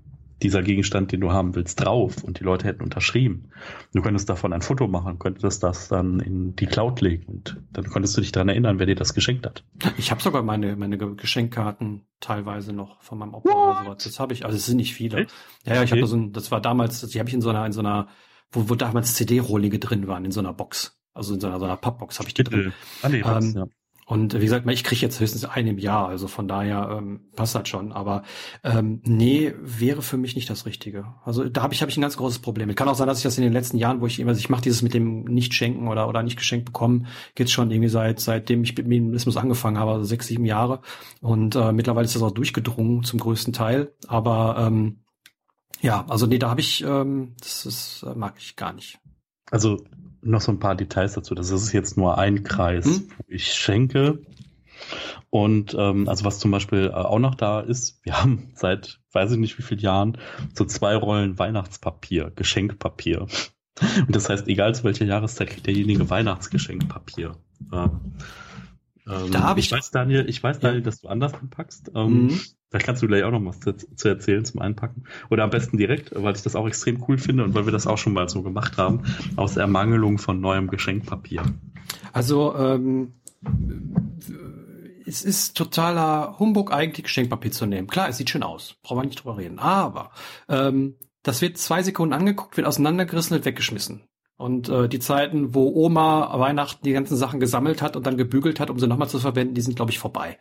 dieser Gegenstand, den du haben willst, drauf und die Leute hätten unterschrieben. Du könntest davon ein Foto machen, könntest das dann in die Cloud legen und dann konntest du dich daran erinnern, wer dir das geschenkt hat. Ich habe sogar meine, meine Geschenkkarten teilweise noch von meinem Opa What? oder sowas. Das habe ich, also es sind nicht viele. Echt? Ja, ja, ich okay. habe so ein, das war damals, die habe ich in so einer, in so einer, wo, wo damals CD-Rohlinge drin waren, in so einer Box. Also in so einer, so einer Pappbox habe ich die drin. Ah, nee, ähm, ja. Und wie gesagt, ich kriege jetzt höchstens einen im Jahr, also von daher ähm, passt das schon. Aber ähm, nee, wäre für mich nicht das Richtige. Also da habe ich hab ich ein ganz großes Problem. Kann auch sein, dass ich das in den letzten Jahren, wo ich immer, also ich mache dieses mit dem Nicht-Schenken oder oder nicht geschenkt bekommen, geht's schon irgendwie seit seitdem ich mit Minimalismus angefangen habe, also sechs, sieben Jahre. Und äh, mittlerweile ist das auch durchgedrungen zum größten Teil. Aber ähm, ja, also nee, da habe ich, ähm, das, das äh, mag ich gar nicht. Also noch so ein paar Details dazu. Das ist jetzt nur ein Kreis, hm? wo ich schenke. Und ähm, also was zum Beispiel äh, auch noch da ist, wir haben seit weiß ich nicht wie vielen Jahren so zwei Rollen Weihnachtspapier, Geschenkpapier. Und das heißt, egal zu welcher Jahreszeit kriegt derjenige Weihnachtsgeschenkpapier. Ähm, da habe ich, ich weiß, Daniel, ich weiß, Daniel, dass du anders anpackst. Ähm, mhm. Vielleicht kannst du gleich auch noch was zu, zu, erzählen zum Einpacken. Oder am besten direkt, weil ich das auch extrem cool finde und weil wir das auch schon mal so gemacht haben, aus Ermangelung von neuem Geschenkpapier. Also, ähm, es ist totaler Humbug, eigentlich Geschenkpapier zu nehmen. Klar, es sieht schön aus. Brauchen wir nicht drüber reden. Aber ähm, das wird zwei Sekunden angeguckt, wird auseinandergerissen und weggeschmissen. Und äh, die Zeiten, wo Oma Weihnachten die ganzen Sachen gesammelt hat und dann gebügelt hat, um sie nochmal zu verwenden, die sind, glaube ich, vorbei.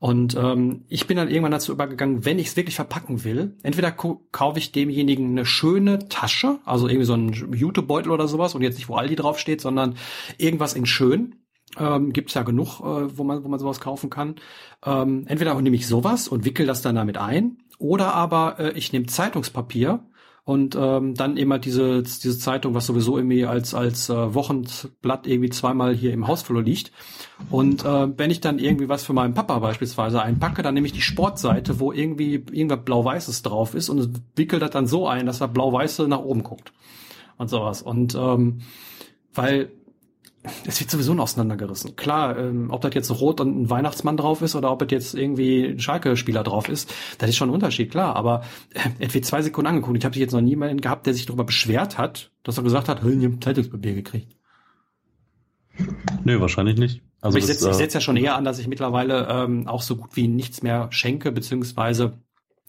Und ähm, ich bin dann irgendwann dazu übergegangen, wenn ich es wirklich verpacken will, entweder kaufe ich demjenigen eine schöne Tasche, also irgendwie so ein Jutebeutel oder sowas, und jetzt nicht, wo Aldi draufsteht, sondern irgendwas in schön. Ähm, Gibt ja genug, äh, wo man wo man sowas kaufen kann. Ähm, entweder nehme ich sowas und wickel das dann damit ein, oder aber äh, ich nehme Zeitungspapier und ähm, dann immer diese diese Zeitung, was sowieso irgendwie als als äh, Wochenblatt irgendwie zweimal hier im Hausflur liegt. Und äh, wenn ich dann irgendwie was für meinen Papa beispielsweise einpacke, dann nehme ich die Sportseite, wo irgendwie irgendwas blau-weißes drauf ist und wickel das dann so ein, dass er blau-weiße nach oben guckt und sowas. Und ähm, weil es wird sowieso auseinandergerissen. Klar, ähm, ob das jetzt rot und ein Weihnachtsmann drauf ist oder ob das jetzt irgendwie ein Schalke-Spieler drauf ist, das ist schon ein Unterschied, klar. Aber äh, es wird zwei Sekunden angeguckt. Ich habe jetzt noch niemanden gehabt, der sich darüber beschwert hat, dass er gesagt hat, ich habe Zeitungspapier gekriegt. Nee, wahrscheinlich nicht. Also ich setze äh, setz ja schon eher an, dass ich mittlerweile ähm, auch so gut wie nichts mehr schenke, beziehungsweise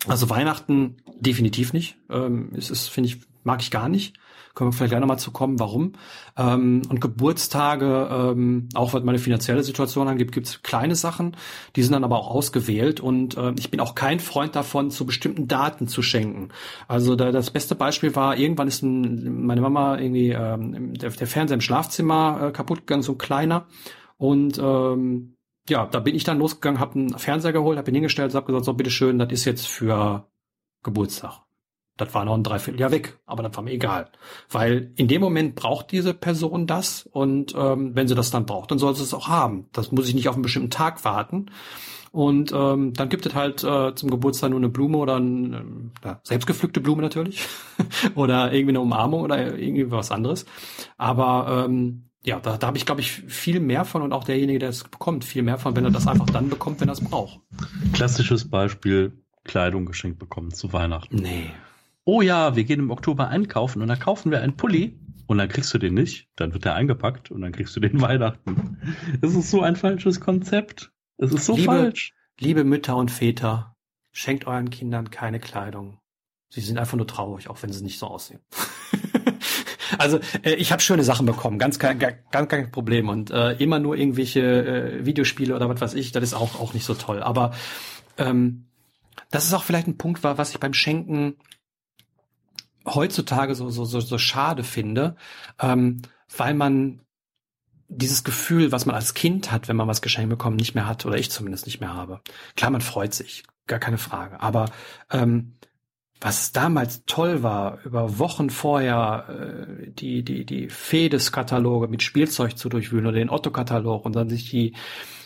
also Weihnachten definitiv nicht. Ähm, es ist, finde ich, mag ich gar nicht. Können wir vielleicht gleich nochmal zu kommen, warum. Ähm, und Geburtstage, ähm, auch was meine finanzielle Situation angeht, gibt es kleine Sachen, die sind dann aber auch ausgewählt. Und äh, ich bin auch kein Freund davon, zu bestimmten Daten zu schenken. Also da, das beste Beispiel war, irgendwann ist ein, meine Mama irgendwie ähm, der, der Fernseher im Schlafzimmer äh, kaputt gegangen, so ein kleiner. Und ähm, ja, da bin ich dann losgegangen, habe einen Fernseher geholt, habe ihn hingestellt, habe gesagt, so bitteschön, das ist jetzt für Geburtstag. Das war noch ein Dreivierteljahr weg, aber das war mir egal. Weil in dem Moment braucht diese Person das und ähm, wenn sie das dann braucht, dann soll sie es auch haben. Das muss ich nicht auf einen bestimmten Tag warten. Und ähm, dann gibt es halt äh, zum Geburtstag nur eine Blume oder ein, äh, selbstgepflückte Blume natürlich. oder irgendwie eine Umarmung oder irgendwie was anderes. Aber ähm, ja, da, da habe ich, glaube ich, viel mehr von und auch derjenige, der es bekommt, viel mehr von, wenn er das einfach dann bekommt, wenn er es braucht. Klassisches Beispiel, Kleidung geschenkt bekommen zu Weihnachten. Nee oh ja, wir gehen im Oktober einkaufen und dann kaufen wir einen Pulli und dann kriegst du den nicht, dann wird der eingepackt und dann kriegst du den Weihnachten. Das ist so ein falsches Konzept. Es ist so liebe, falsch. Liebe Mütter und Väter, schenkt euren Kindern keine Kleidung. Sie sind einfach nur traurig, auch wenn sie nicht so aussehen. also äh, ich habe schöne Sachen bekommen, ganz kein, ganz kein Problem. Und äh, immer nur irgendwelche äh, Videospiele oder was weiß ich, das ist auch, auch nicht so toll. Aber ähm, das ist auch vielleicht ein Punkt, war, was ich beim Schenken heutzutage so, so, so, so schade finde, ähm, weil man dieses Gefühl, was man als Kind hat, wenn man was geschenkt bekommt, nicht mehr hat, oder ich zumindest nicht mehr habe. Klar, man freut sich, gar keine Frage. Aber ähm, was damals toll war, über Wochen vorher äh, die, die, die Fedes-Kataloge mit Spielzeug zu durchwühlen oder den Otto-Katalog und dann sich die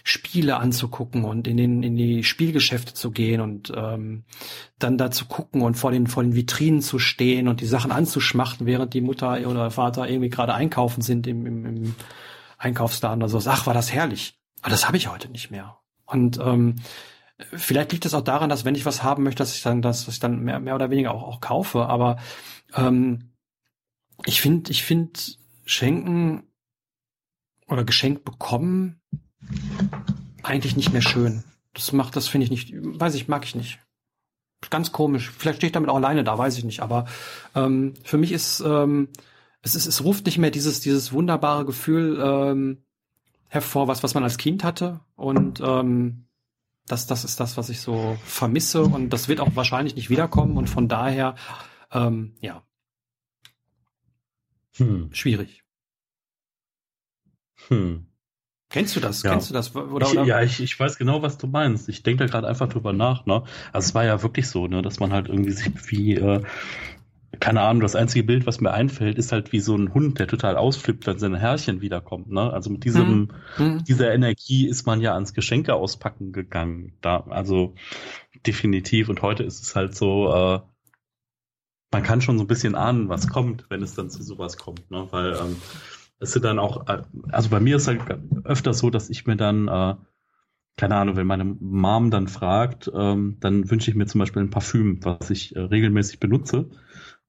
Spiele anzugucken und in den in die Spielgeschäfte zu gehen und ähm, dann da zu gucken und vor den vor den Vitrinen zu stehen und die Sachen anzuschmachten, während die Mutter oder Vater irgendwie gerade einkaufen sind im, im, im Einkaufsladen oder so. Ach, war das herrlich. Aber das habe ich heute nicht mehr. Und ähm, vielleicht liegt es auch daran, dass wenn ich was haben möchte, dass ich dann, dass ich dann mehr, mehr oder weniger auch, auch kaufe. Aber ähm, ich finde, ich finde Schenken oder geschenkt bekommen eigentlich nicht mehr schön. Das macht, das finde ich nicht, weiß ich, mag ich nicht. Ganz komisch. Vielleicht stehe ich damit auch alleine da, weiß ich nicht. Aber ähm, für mich ist, ähm, es ist, es ruft nicht mehr dieses, dieses wunderbare Gefühl ähm, hervor, was, was man als Kind hatte. Und ähm, das, das ist das, was ich so vermisse. Und das wird auch wahrscheinlich nicht wiederkommen. Und von daher, ähm, ja, hm. schwierig. Hm. Kennst du das? Ja. Kennst du das? Oder, oder? Ich, ja, ich, ich weiß genau, was du meinst. Ich denke da gerade einfach drüber nach. Ne? Also es war ja wirklich so, ne, dass man halt irgendwie sich wie äh, keine Ahnung, das einzige Bild, was mir einfällt, ist halt wie so ein Hund, der total ausflippt, wenn seine Herrchen wiederkommt. Ne? Also mit diesem, hm. dieser Energie ist man ja ans Geschenke auspacken gegangen. Da, also definitiv. Und heute ist es halt so, äh, man kann schon so ein bisschen ahnen, was kommt, wenn es dann zu sowas kommt. Ne? Weil ähm, es sind dann auch, äh, also bei mir ist halt öfter so, dass ich mir dann äh, keine Ahnung, wenn meine Mom dann fragt, ähm, dann wünsche ich mir zum Beispiel ein Parfüm, was ich äh, regelmäßig benutze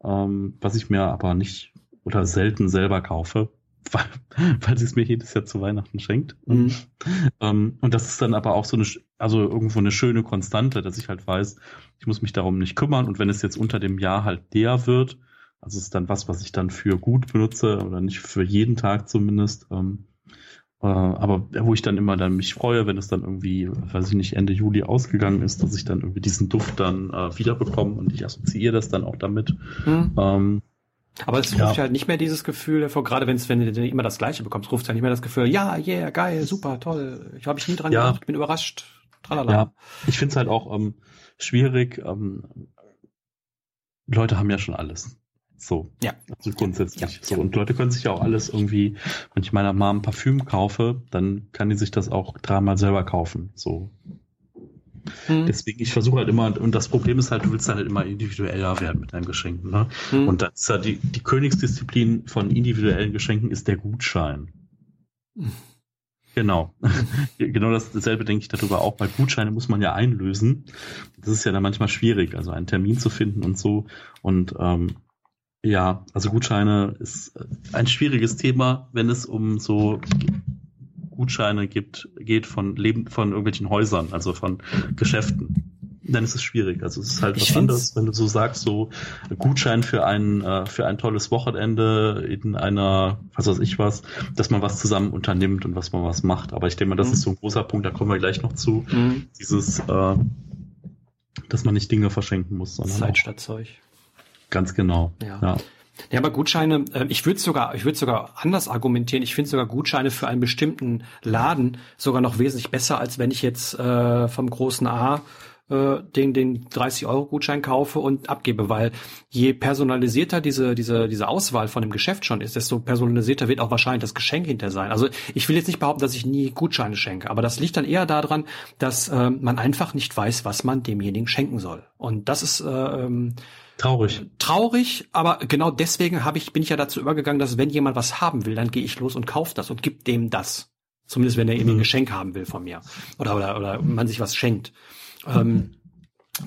ähm, was ich mir aber nicht oder selten selber kaufe, weil, weil sie es mir jedes Jahr zu Weihnachten schenkt. Mhm. Ähm, und das ist dann aber auch so eine, also irgendwo eine schöne Konstante, dass ich halt weiß, ich muss mich darum nicht kümmern und wenn es jetzt unter dem Jahr halt der wird, also ist dann was, was ich dann für gut benutze oder nicht für jeden Tag zumindest, ähm, äh, aber wo ich dann immer dann mich freue, wenn es dann irgendwie, weiß ich nicht, Ende Juli ausgegangen ist, dass ich dann irgendwie diesen Duft dann äh, wiederbekomme und ich assoziiere das dann auch damit. Mhm. Ähm, aber es ruft ja. halt nicht mehr dieses Gefühl hervor, gerade wenn es, wenn du immer das Gleiche bekommst, ruft es halt nicht mehr das Gefühl, ja, yeah, geil, super, toll, ich habe ich nie dran ja. gedacht, bin überrascht, tralala. Ja, ich finde es halt auch ähm, schwierig, ähm, Leute haben ja schon alles. So. Ja. Also grundsätzlich. Ja, so. Ja. Und Leute können sich ja auch alles irgendwie, wenn ich meiner Mom Parfüm kaufe, dann kann die sich das auch dreimal selber kaufen. So. Hm. Deswegen, ich versuche halt immer, und das Problem ist halt, du willst halt immer individueller werden mit deinem Geschenk. Ne? Hm. Und das ist ja die, die Königsdisziplin von individuellen Geschenken ist der Gutschein. Hm. Genau. genau das, dasselbe denke ich darüber auch. Bei Gutscheine muss man ja einlösen. Das ist ja dann manchmal schwierig, also einen Termin zu finden und so. Und ähm, ja, also Gutscheine ist ein schwieriges Thema, wenn es um so Gutscheine gibt, geht von Leben, von irgendwelchen Häusern, also von Geschäften. Dann ist es schwierig. Also es ist halt ich was anderes, wenn du so sagst, so Gutschein für ein äh, für ein tolles Wochenende in einer, was weiß ich was, dass man was zusammen unternimmt und was man was macht. Aber ich denke mal, das mhm. ist so ein großer Punkt, da kommen wir gleich noch zu. Mhm. Dieses, äh, dass man nicht Dinge verschenken muss, sondern Zeit statt Zeug. Ganz genau. Ja. ja. Ja, aber Gutscheine, äh, ich würde sogar, ich würde sogar anders argumentieren. Ich finde sogar Gutscheine für einen bestimmten Laden sogar noch wesentlich besser, als wenn ich jetzt äh, vom großen A äh, den, den 30-Euro-Gutschein kaufe und abgebe, weil je personalisierter diese, diese, diese Auswahl von dem Geschäft schon ist, desto personalisierter wird auch wahrscheinlich das Geschenk hinter sein. Also ich will jetzt nicht behaupten, dass ich nie Gutscheine schenke, aber das liegt dann eher daran, dass äh, man einfach nicht weiß, was man demjenigen schenken soll. Und das ist äh, ähm, Traurig. Traurig, aber genau deswegen habe ich, bin ich ja dazu übergegangen, dass wenn jemand was haben will, dann gehe ich los und kaufe das und gib dem das. Zumindest wenn er eben mhm. ein Geschenk haben will von mir. Oder, oder, oder man sich was schenkt. Ähm,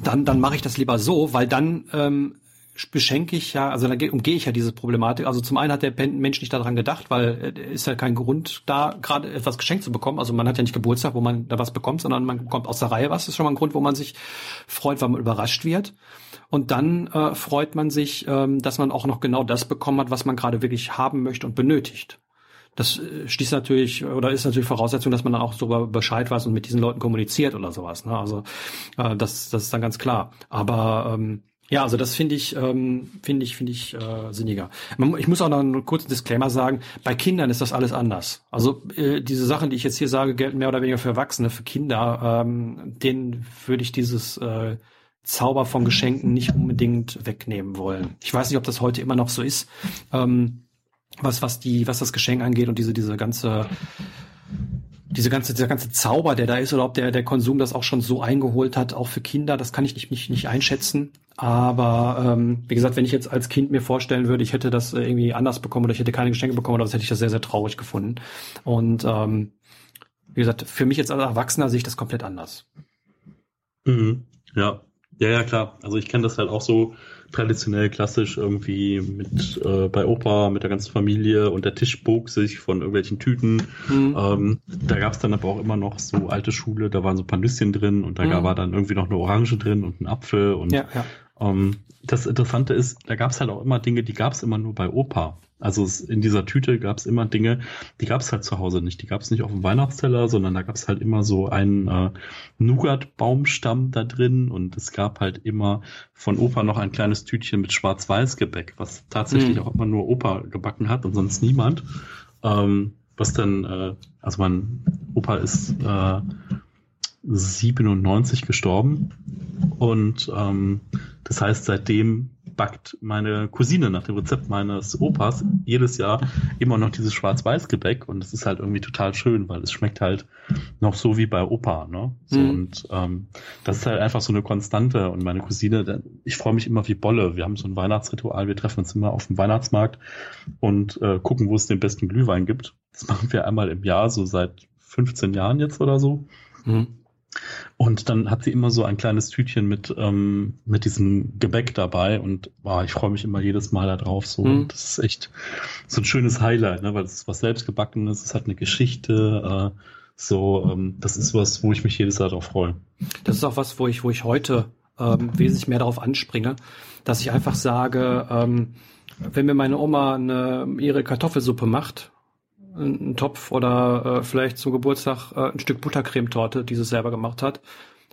dann, dann mache ich das lieber so, weil dann ähm, beschenke ich ja, also dann umgehe ich ja diese Problematik. Also zum einen hat der Mensch nicht daran gedacht, weil äh, ist ja kein Grund da, gerade etwas geschenkt zu bekommen. Also man hat ja nicht Geburtstag, wo man da was bekommt, sondern man bekommt aus der Reihe was. Das ist schon mal ein Grund, wo man sich freut, weil man überrascht wird. Und dann äh, freut man sich, ähm, dass man auch noch genau das bekommen hat, was man gerade wirklich haben möchte und benötigt. Das äh, schließt natürlich oder ist natürlich Voraussetzung, dass man dann auch darüber Bescheid weiß und mit diesen Leuten kommuniziert oder sowas. Ne? Also äh, das, das ist dann ganz klar. Aber ähm, ja, also das finde ich, ähm, finde ich, finde ich äh, sinniger. Ich muss auch noch einen kurzen Disclaimer sagen: Bei Kindern ist das alles anders. Also äh, diese Sachen, die ich jetzt hier sage, gelten mehr oder weniger für Erwachsene, für Kinder. Ähm, denen würde ich dieses äh, Zauber von Geschenken nicht unbedingt wegnehmen wollen. Ich weiß nicht, ob das heute immer noch so ist, ähm, was, was die, was das Geschenk angeht und diese, diese ganze, diese ganze, dieser ganze Zauber, der da ist, oder ob der, der Konsum das auch schon so eingeholt hat, auch für Kinder, das kann ich nicht, nicht, nicht einschätzen. Aber ähm, wie gesagt, wenn ich jetzt als Kind mir vorstellen würde, ich hätte das irgendwie anders bekommen oder ich hätte keine Geschenke bekommen, was hätte ich das sehr, sehr traurig gefunden. Und ähm, wie gesagt, für mich jetzt als Erwachsener sehe ich das komplett anders. Mhm. Ja, ja, ja, klar. Also ich kenne das halt auch so traditionell klassisch irgendwie mit äh, bei Opa, mit der ganzen Familie und der Tisch bog sich von irgendwelchen Tüten. Mhm. Ähm, da gab es dann aber auch immer noch so alte Schule, da waren so ein paar Nüsschen drin und da mhm. war dann irgendwie noch eine Orange drin und ein Apfel und ja, ja. Um, das Interessante ist, da gab es halt auch immer Dinge, die gab es immer nur bei Opa. Also es, in dieser Tüte gab es immer Dinge, die gab es halt zu Hause nicht. Die gab es nicht auf dem Weihnachtsteller, sondern da gab es halt immer so einen äh, Nougat-Baumstamm da drin und es gab halt immer von Opa noch ein kleines Tütchen mit Schwarz-Weiß-Gebäck, was tatsächlich mhm. auch immer nur Opa gebacken hat und sonst niemand. Ähm, was dann, äh, also mein Opa ist äh, 97 gestorben und ähm, das heißt, seitdem backt meine Cousine nach dem Rezept meines Opas jedes Jahr immer noch dieses Schwarz-Weiß-Gebäck und es ist halt irgendwie total schön, weil es schmeckt halt noch so wie bei Opa, ne? So, mhm. Und ähm, das ist halt einfach so eine Konstante und meine Cousine, ich freue mich immer wie Bolle. Wir haben so ein Weihnachtsritual, wir treffen uns immer auf dem Weihnachtsmarkt und äh, gucken, wo es den besten Glühwein gibt. Das machen wir einmal im Jahr, so seit 15 Jahren jetzt oder so. Mhm. Und dann hat sie immer so ein kleines Tütchen mit, ähm, mit diesem Gebäck dabei und boah, ich freue mich immer jedes Mal darauf. So. Mhm. Das ist echt so ein schönes Highlight, ne? weil es ist was selbstgebackenes, es hat eine Geschichte. Äh, so, ähm, das ist was, wo ich mich jedes Jahr darauf freue. Das ist auch was, wo ich, wo ich heute ähm, wesentlich mehr darauf anspringe, dass ich einfach sage, ähm, wenn mir meine Oma eine, ihre Kartoffelsuppe macht einen Topf oder äh, vielleicht zum Geburtstag äh, ein Stück Buttercremetorte, die sie selber gemacht hat,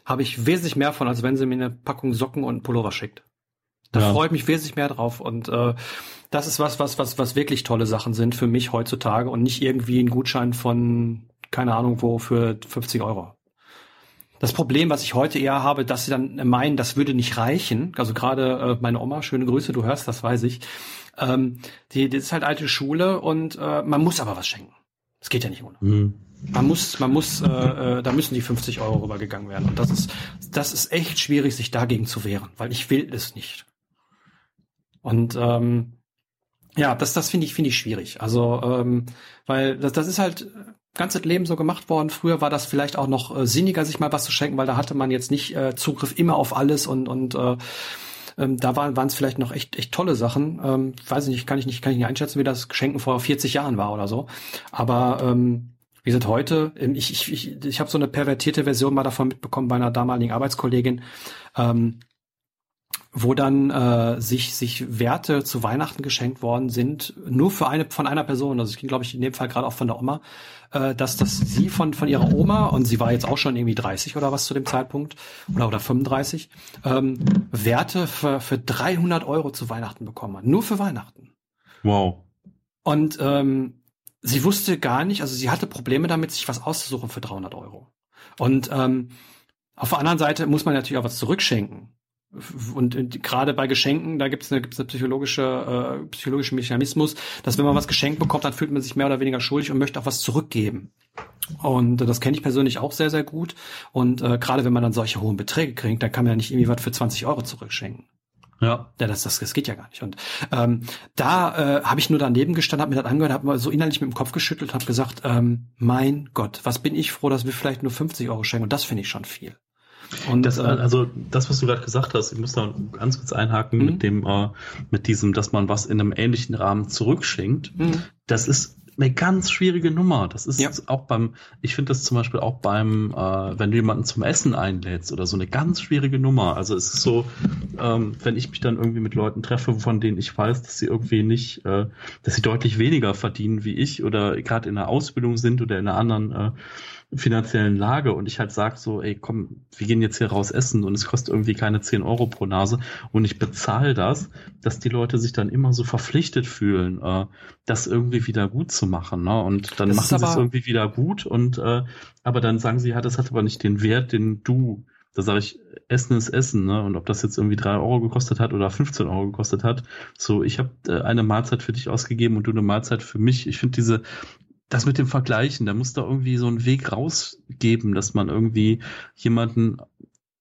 habe ich wesentlich mehr von, als wenn sie mir eine Packung Socken und Pullover schickt. Da ja. freue ich mich wesentlich mehr drauf und äh, das ist was, was, was, was wirklich tolle Sachen sind für mich heutzutage und nicht irgendwie ein Gutschein von keine Ahnung wo für 50 Euro. Das Problem, was ich heute eher habe, dass sie dann meinen, das würde nicht reichen. Also gerade äh, meine Oma, schöne Grüße, du hörst, das weiß ich. Ähm, die, die ist halt alte Schule und äh, man muss aber was schenken. Es geht ja nicht ohne. Mhm. Man muss, man muss, äh, äh, da müssen die 50 Euro rübergegangen werden. Und das ist, das ist echt schwierig, sich dagegen zu wehren, weil ich will es nicht. Und ähm, ja, das, das finde ich, finde ich schwierig. Also, ähm, weil das, das ist halt ganze Leben so gemacht worden. Früher war das vielleicht auch noch äh, sinniger, sich mal was zu schenken, weil da hatte man jetzt nicht äh, Zugriff immer auf alles und und äh, ähm, da waren es vielleicht noch echt echt tolle Sachen. Ähm, weiß ich nicht, kann ich nicht kann ich nicht einschätzen, wie das Geschenken vor 40 Jahren war oder so. Aber ähm, wie gesagt, heute, ähm, ich, ich, ich, ich habe so eine pervertierte Version mal davon mitbekommen bei einer damaligen Arbeitskollegin. Ähm, wo dann äh, sich sich Werte zu Weihnachten geschenkt worden sind, nur für eine von einer Person. Also es ging, glaube ich, in dem Fall gerade auch von der Oma, äh, dass das sie von von ihrer Oma und sie war jetzt auch schon irgendwie 30 oder was zu dem Zeitpunkt oder oder 35 ähm, Werte für für 300 Euro zu Weihnachten bekommen hat, nur für Weihnachten. Wow. Und ähm, sie wusste gar nicht, also sie hatte Probleme damit, sich was auszusuchen für 300 Euro. Und ähm, auf der anderen Seite muss man natürlich auch was zurückschenken. Und, und gerade bei Geschenken, da gibt es eine, gibt's eine psychologische, äh, psychologischen Mechanismus, dass wenn man was geschenkt bekommt, dann fühlt man sich mehr oder weniger schuldig und möchte auch was zurückgeben. Und äh, das kenne ich persönlich auch sehr, sehr gut. Und äh, gerade wenn man dann solche hohen Beträge kriegt, dann kann man ja nicht irgendwie was für 20 Euro zurückschenken. Ja. Ja, das, das, das geht ja gar nicht. Und ähm, da äh, habe ich nur daneben gestanden, habe mir das angehört, habe mal so innerlich mit dem Kopf geschüttelt, habe gesagt, ähm, mein Gott, was bin ich froh, dass wir vielleicht nur 50 Euro schenken. Und das finde ich schon viel. Und das, äh, also das, was du gerade gesagt hast, ich muss da ganz kurz einhaken mit mhm. dem, äh, mit diesem, dass man was in einem ähnlichen Rahmen zurückschenkt. Mhm. Das ist eine ganz schwierige Nummer. Das ist ja. auch beim, ich finde das zum Beispiel auch beim, äh, wenn du jemanden zum Essen einlädst oder so eine ganz schwierige Nummer. Also es ist so, ähm, wenn ich mich dann irgendwie mit Leuten treffe, von denen ich weiß, dass sie irgendwie nicht, äh, dass sie deutlich weniger verdienen wie ich oder gerade in einer Ausbildung sind oder in einer anderen äh, finanziellen Lage und ich halt sag so, ey, komm, wir gehen jetzt hier raus essen und es kostet irgendwie keine 10 Euro pro Nase und ich bezahle das, dass die Leute sich dann immer so verpflichtet fühlen, äh, das irgendwie wieder gut zu machen. Ne? Und dann das machen sie es irgendwie wieder gut und äh, aber dann sagen sie, ja, das hat aber nicht den Wert, den du da sage ich, Essen ist Essen, ne? Und ob das jetzt irgendwie drei Euro gekostet hat oder 15 Euro gekostet hat, so ich habe äh, eine Mahlzeit für dich ausgegeben und du eine Mahlzeit für mich. Ich finde diese das mit dem Vergleichen, da muss da irgendwie so einen Weg rausgeben, dass man irgendwie jemanden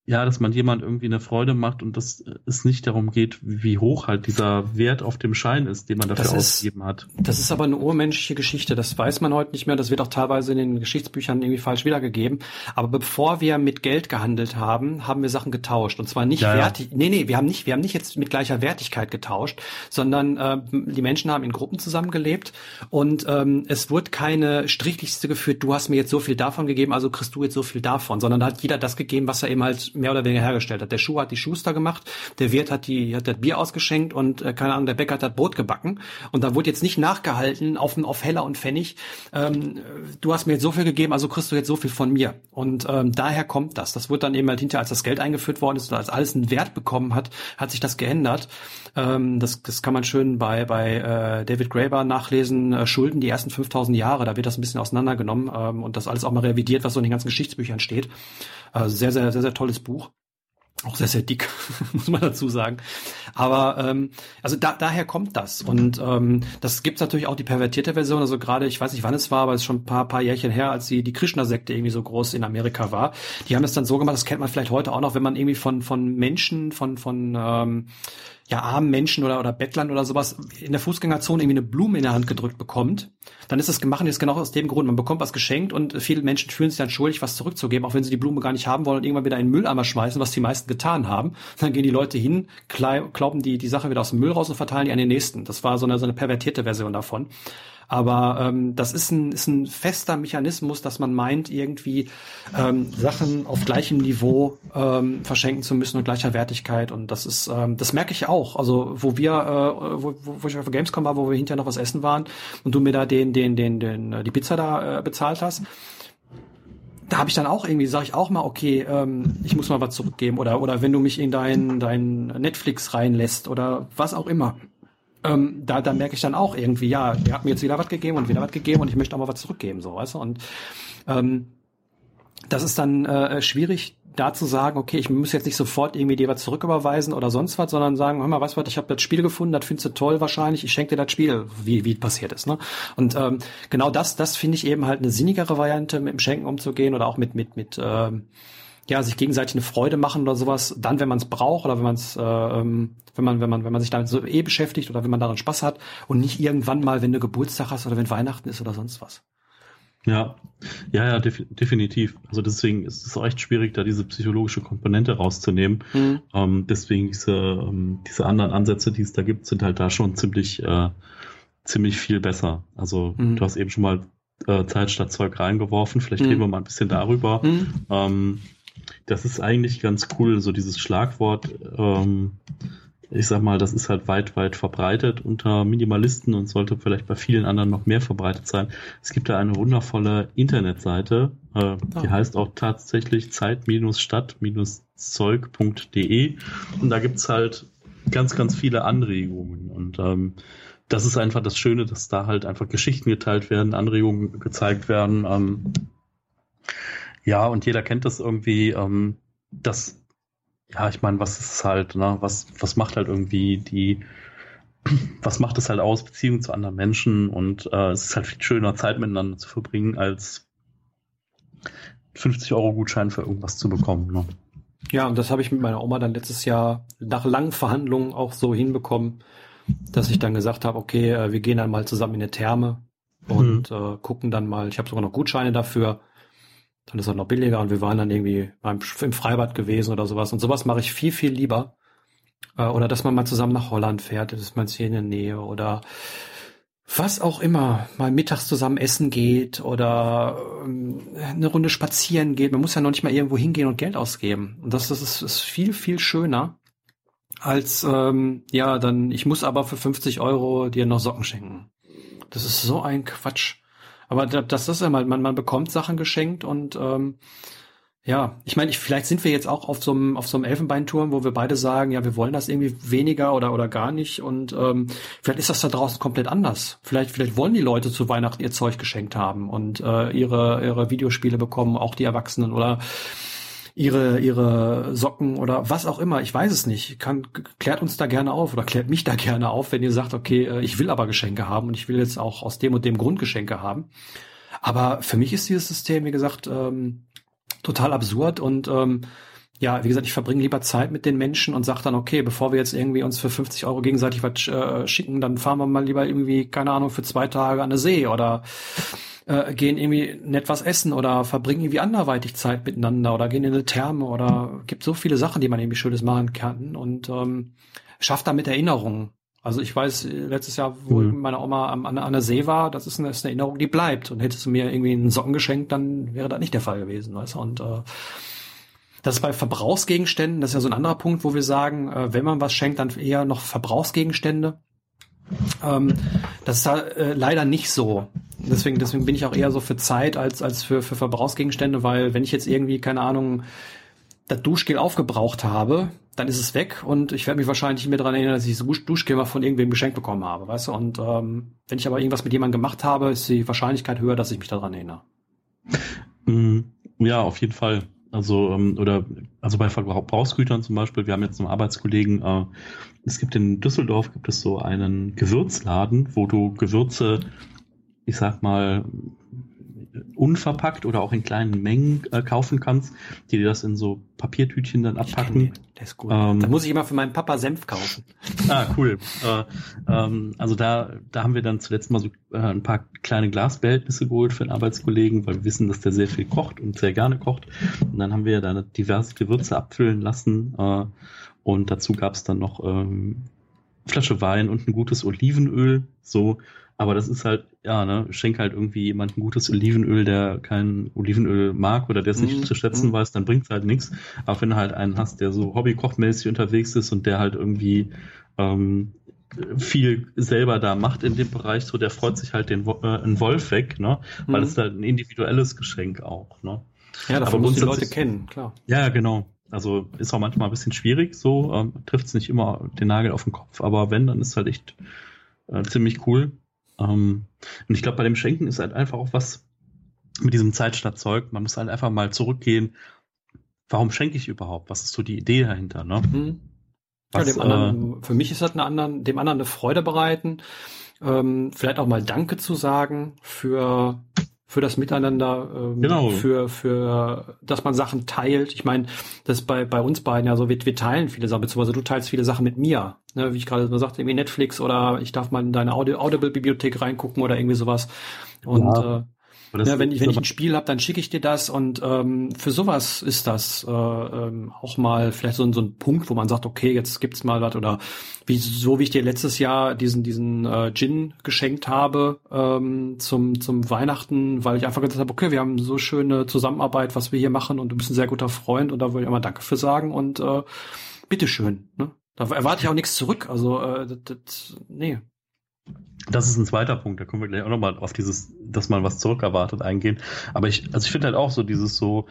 ja, dass man jemand irgendwie eine Freude macht und dass es nicht darum geht, wie hoch halt dieser Wert auf dem Schein ist, den man dafür ausgegeben hat. Das ist aber eine urmenschliche Geschichte. Das weiß man heute nicht mehr. Das wird auch teilweise in den Geschichtsbüchern irgendwie falsch wiedergegeben. Aber bevor wir mit Geld gehandelt haben, haben wir Sachen getauscht. Und zwar nicht ja, wertig. Nee, nee, wir haben nicht, wir haben nicht jetzt mit gleicher Wertigkeit getauscht, sondern äh, die Menschen haben in Gruppen zusammengelebt und ähm, es wurde keine Strichliste geführt, du hast mir jetzt so viel davon gegeben, also kriegst du jetzt so viel davon, sondern da hat jeder das gegeben, was er eben halt mehr oder weniger hergestellt hat. Der Schuh hat die Schuster gemacht, der Wirt hat die hat das Bier ausgeschenkt und äh, keine Ahnung, der Bäcker hat das Brot gebacken und da wurde jetzt nicht nachgehalten auf auf Heller und Pfennig. Ähm, du hast mir jetzt so viel gegeben, also kriegst du jetzt so viel von mir und ähm, daher kommt das. Das wird dann eben halt hinterher, als das Geld eingeführt worden ist oder als alles einen Wert bekommen hat, hat sich das geändert. Ähm, das das kann man schön bei bei äh, David Graeber nachlesen. Äh, Schulden die ersten 5000 Jahre, da wird das ein bisschen auseinandergenommen ähm, und das alles auch mal revidiert, was so in den ganzen Geschichtsbüchern steht. Äh, sehr, sehr, sehr, sehr tolles Buch. Auch sehr, sehr dick, muss man dazu sagen. Aber ähm, also da, daher kommt das. Und ähm, das gibt's natürlich auch die pervertierte Version. Also gerade, ich weiß nicht, wann es war, aber es ist schon ein paar, paar Jährchen her, als die, die Krishna-Sekte irgendwie so groß in Amerika war. Die haben das dann so gemacht, das kennt man vielleicht heute auch noch, wenn man irgendwie von, von Menschen, von, von ähm, ja, armen Menschen oder, oder Bettlern oder sowas in der Fußgängerzone irgendwie eine Blume in der Hand gedrückt bekommt, dann ist das gemacht jetzt genau aus dem Grund. Man bekommt was geschenkt und viele Menschen fühlen sich dann schuldig, was zurückzugeben, auch wenn sie die Blume gar nicht haben wollen und irgendwann wieder in den Mülleimer schmeißen, was die meisten getan haben. Dann gehen die Leute hin, klauben die, die Sache wieder aus dem Müll raus und verteilen die an den nächsten. Das war so eine, so eine pervertierte Version davon. Aber ähm, das ist ein, ist ein fester Mechanismus, dass man meint, irgendwie ähm, Sachen auf gleichem Niveau ähm, verschenken zu müssen und gleicher Wertigkeit. Und das ist, ähm, das merke ich auch. Also wo wir, äh, wo, wo ich auf Gamescom war, wo wir hinterher noch was essen waren und du mir da den, den, den, den, äh, die Pizza da äh, bezahlt hast da habe ich dann auch irgendwie, sage ich auch mal, okay, ähm, ich muss mal was zurückgeben oder oder wenn du mich in dein dein Netflix reinlässt oder was auch immer ähm, da, da merke ich dann auch irgendwie, ja, ihr habt mir jetzt wieder was gegeben und wieder was gegeben und ich möchte auch mal was zurückgeben, so, weißt du? Und ähm, das ist dann äh, schwierig, da zu sagen, okay, ich muss jetzt nicht sofort irgendwie dir was zurücküberweisen oder sonst was, sondern sagen, hör mal, weißt du was, ich habe das Spiel gefunden, das findest du toll wahrscheinlich, ich schenke dir das Spiel, wie wie passiert ist, ne? Und ähm, genau das, das finde ich eben halt eine sinnigere Variante, mit dem Schenken umzugehen oder auch mit mit mit ähm, ja, sich gegenseitig eine Freude machen oder sowas, dann, wenn man es braucht oder wenn man es, äh, ähm, wenn man, wenn man, wenn man sich damit so eh beschäftigt oder wenn man daran Spaß hat und nicht irgendwann mal, wenn du Geburtstag hast oder wenn Weihnachten ist oder sonst was. Ja, ja, ja, def definitiv. Also deswegen ist es auch echt schwierig, da diese psychologische Komponente rauszunehmen. Mhm. Ähm, deswegen diese, ähm, diese anderen Ansätze, die es da gibt, sind halt da schon ziemlich, äh, ziemlich viel besser. Also mhm. du hast eben schon mal äh, Zeit statt Zeug reingeworfen. Vielleicht mhm. reden wir mal ein bisschen darüber. Mhm. Ähm, das ist eigentlich ganz cool, so dieses Schlagwort. Ähm, ich sag mal, das ist halt weit, weit verbreitet unter Minimalisten und sollte vielleicht bei vielen anderen noch mehr verbreitet sein. Es gibt da eine wundervolle Internetseite, äh, oh. die heißt auch tatsächlich zeit-stadt-zeug.de und da gibt's halt ganz, ganz viele Anregungen und ähm, das ist einfach das Schöne, dass da halt einfach Geschichten geteilt werden, Anregungen gezeigt werden. Ähm, ja, und jeder kennt das irgendwie, ähm, das, ja, ich meine, was ist halt, ne, was, was macht halt irgendwie die, was macht es halt aus, Beziehungen zu anderen Menschen und äh, es ist halt viel schöner, Zeit miteinander zu verbringen, als 50 Euro Gutschein für irgendwas zu bekommen. Ne? Ja, und das habe ich mit meiner Oma dann letztes Jahr nach langen Verhandlungen auch so hinbekommen, dass ich dann gesagt habe, okay, äh, wir gehen dann mal zusammen in eine Therme und mhm. äh, gucken dann mal, ich habe sogar noch Gutscheine dafür dann ist er noch billiger und wir waren dann irgendwie beim, im Freibad gewesen oder sowas. Und sowas mache ich viel, viel lieber. Äh, oder dass man mal zusammen nach Holland fährt, das ist man hier in der Nähe oder was auch immer, mal mittags zusammen essen geht oder ähm, eine Runde spazieren geht. Man muss ja noch nicht mal irgendwo hingehen und Geld ausgeben. Und das, das ist, ist viel, viel schöner als, ähm, ja, dann, ich muss aber für 50 Euro dir noch Socken schenken. Das ist so ein Quatsch. Aber das ist ja mal, man, man bekommt Sachen geschenkt und ähm, ja, ich meine, ich, vielleicht sind wir jetzt auch auf so einem auf so einem Elfenbeinturm, wo wir beide sagen, ja, wir wollen das irgendwie weniger oder oder gar nicht und ähm, vielleicht ist das da draußen komplett anders. Vielleicht vielleicht wollen die Leute zu Weihnachten ihr Zeug geschenkt haben und äh, ihre ihre Videospiele bekommen, auch die Erwachsenen oder ihre, ihre Socken oder was auch immer. Ich weiß es nicht. Kann, klärt uns da gerne auf oder klärt mich da gerne auf, wenn ihr sagt, okay, äh, ich will aber Geschenke haben und ich will jetzt auch aus dem und dem Grund Geschenke haben. Aber für mich ist dieses System, wie gesagt, ähm, total absurd und ähm, ja, wie gesagt, ich verbringe lieber Zeit mit den Menschen und sage dann, okay, bevor wir jetzt irgendwie uns für 50 Euro gegenseitig was äh, schicken, dann fahren wir mal lieber irgendwie, keine Ahnung, für zwei Tage an eine See oder äh, gehen irgendwie nett was essen oder verbringen irgendwie anderweitig Zeit miteinander oder gehen in eine Therme oder gibt so viele Sachen, die man irgendwie Schönes machen kann und ähm, schafft damit Erinnerungen. Also ich weiß, letztes Jahr, wo mhm. meine Oma an, an, der See war, das ist, eine, ist eine Erinnerung, die bleibt. Und hättest du mir irgendwie einen Socken geschenkt, dann wäre das nicht der Fall gewesen, weißt du? Und äh, Das ist bei Verbrauchsgegenständen, das ist ja so ein anderer Punkt, wo wir sagen, äh, wenn man was schenkt, dann eher noch Verbrauchsgegenstände. Ähm, das ist äh, leider nicht so. Deswegen, deswegen bin ich auch eher so für Zeit als, als für, für Verbrauchsgegenstände, weil wenn ich jetzt irgendwie, keine Ahnung, das Duschgel aufgebraucht habe, dann ist es weg und ich werde mich wahrscheinlich nicht mehr daran erinnern, dass ich das Duschgel mal von irgendwem geschenkt bekommen habe, weißt du? Und ähm, wenn ich aber irgendwas mit jemandem gemacht habe, ist die Wahrscheinlichkeit höher, dass ich mich daran erinnere. Mm, ja, auf jeden Fall. Also, ähm, oder, also bei Verbrauchsgütern zum Beispiel, wir haben jetzt einen Arbeitskollegen, äh, es gibt in Düsseldorf gibt es so einen Gewürzladen, wo du Gewürze, ich sag mal, unverpackt oder auch in kleinen Mengen äh, kaufen kannst, die dir das in so Papiertütchen dann abpacken. Der ist gut. Ähm, da muss ich immer für meinen Papa Senf kaufen. Ah, cool. äh, ähm, also da, da haben wir dann zuletzt mal so äh, ein paar kleine Glasbehältnisse geholt für einen Arbeitskollegen, weil wir wissen, dass der sehr viel kocht und sehr gerne kocht. Und dann haben wir da diverse Gewürze abfüllen lassen. Äh, und dazu gab es dann noch ähm, Flasche Wein und ein gutes Olivenöl. So, aber das ist halt, ja, ne, schenk halt irgendwie jemand ein gutes Olivenöl, der kein Olivenöl mag oder der es nicht mm, zu schätzen mm. weiß, dann bringt's halt nichts. Aber wenn du halt einen hast, der so hobbykochmäßig unterwegs ist und der halt irgendwie ähm, viel selber da macht in dem Bereich, so der freut sich halt den äh, einen Wolf weg, ne? Weil es mm. halt ein individuelles Geschenk auch, ne? Ja, davon muss die Leute kennen, klar. Ja, genau. Also ist auch manchmal ein bisschen schwierig, so ähm, trifft es nicht immer den Nagel auf den Kopf, aber wenn, dann ist halt echt äh, ziemlich cool. Ähm, und ich glaube, bei dem Schenken ist halt einfach auch was mit diesem Zeitstadtzeug. Man muss halt einfach mal zurückgehen. Warum schenke ich überhaupt? Was ist so die Idee dahinter? Ne? Mhm. Was, ja, dem anderen, äh, für mich ist das eine anderen, dem anderen eine Freude bereiten. Ähm, vielleicht auch mal Danke zu sagen für für das Miteinander, ähm, genau. für, für, dass man Sachen teilt. Ich meine, das ist bei, bei uns beiden ja so, wir, wir teilen viele Sachen, beziehungsweise du teilst viele Sachen mit mir. Ne, wie ich gerade so sagte, irgendwie Netflix oder ich darf mal in deine Audible-Bibliothek reingucken oder irgendwie sowas. Und ja. äh, ja, wenn ich, wenn ich ein Spiel habe, dann schicke ich dir das und ähm, für sowas ist das äh, ähm, auch mal vielleicht so, so ein Punkt, wo man sagt, okay, jetzt gibt's mal was oder wie so wie ich dir letztes Jahr diesen diesen äh, Gin geschenkt habe ähm, zum zum Weihnachten, weil ich einfach gesagt habe, okay, wir haben so schöne Zusammenarbeit, was wir hier machen und du bist ein sehr guter Freund und da wollte ich immer Danke für sagen und äh, bitteschön. Ne? Da erwarte ich auch nichts zurück. Also äh, das, das, nee, das ist ein zweiter Punkt, da können wir gleich auch nochmal auf dieses, dass man was zurückerwartet eingehen. Aber ich, also ich finde halt auch so dieses so,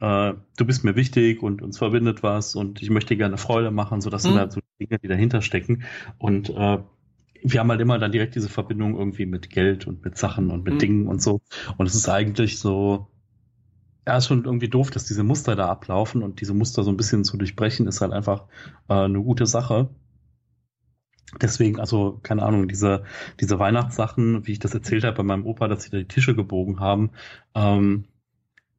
äh, du bist mir wichtig und uns verbindet was und ich möchte gerne Freude machen, so das mhm. sind halt so Dinge, die dahinter stecken. Und äh, wir haben halt immer dann direkt diese Verbindung irgendwie mit Geld und mit Sachen und mit mhm. Dingen und so. Und es ist eigentlich so, ja, ist schon irgendwie doof, dass diese Muster da ablaufen und diese Muster so ein bisschen zu durchbrechen, ist halt einfach äh, eine gute Sache. Deswegen, also, keine Ahnung, diese, diese Weihnachtssachen, wie ich das erzählt habe bei meinem Opa, dass sie da die Tische gebogen haben, ähm,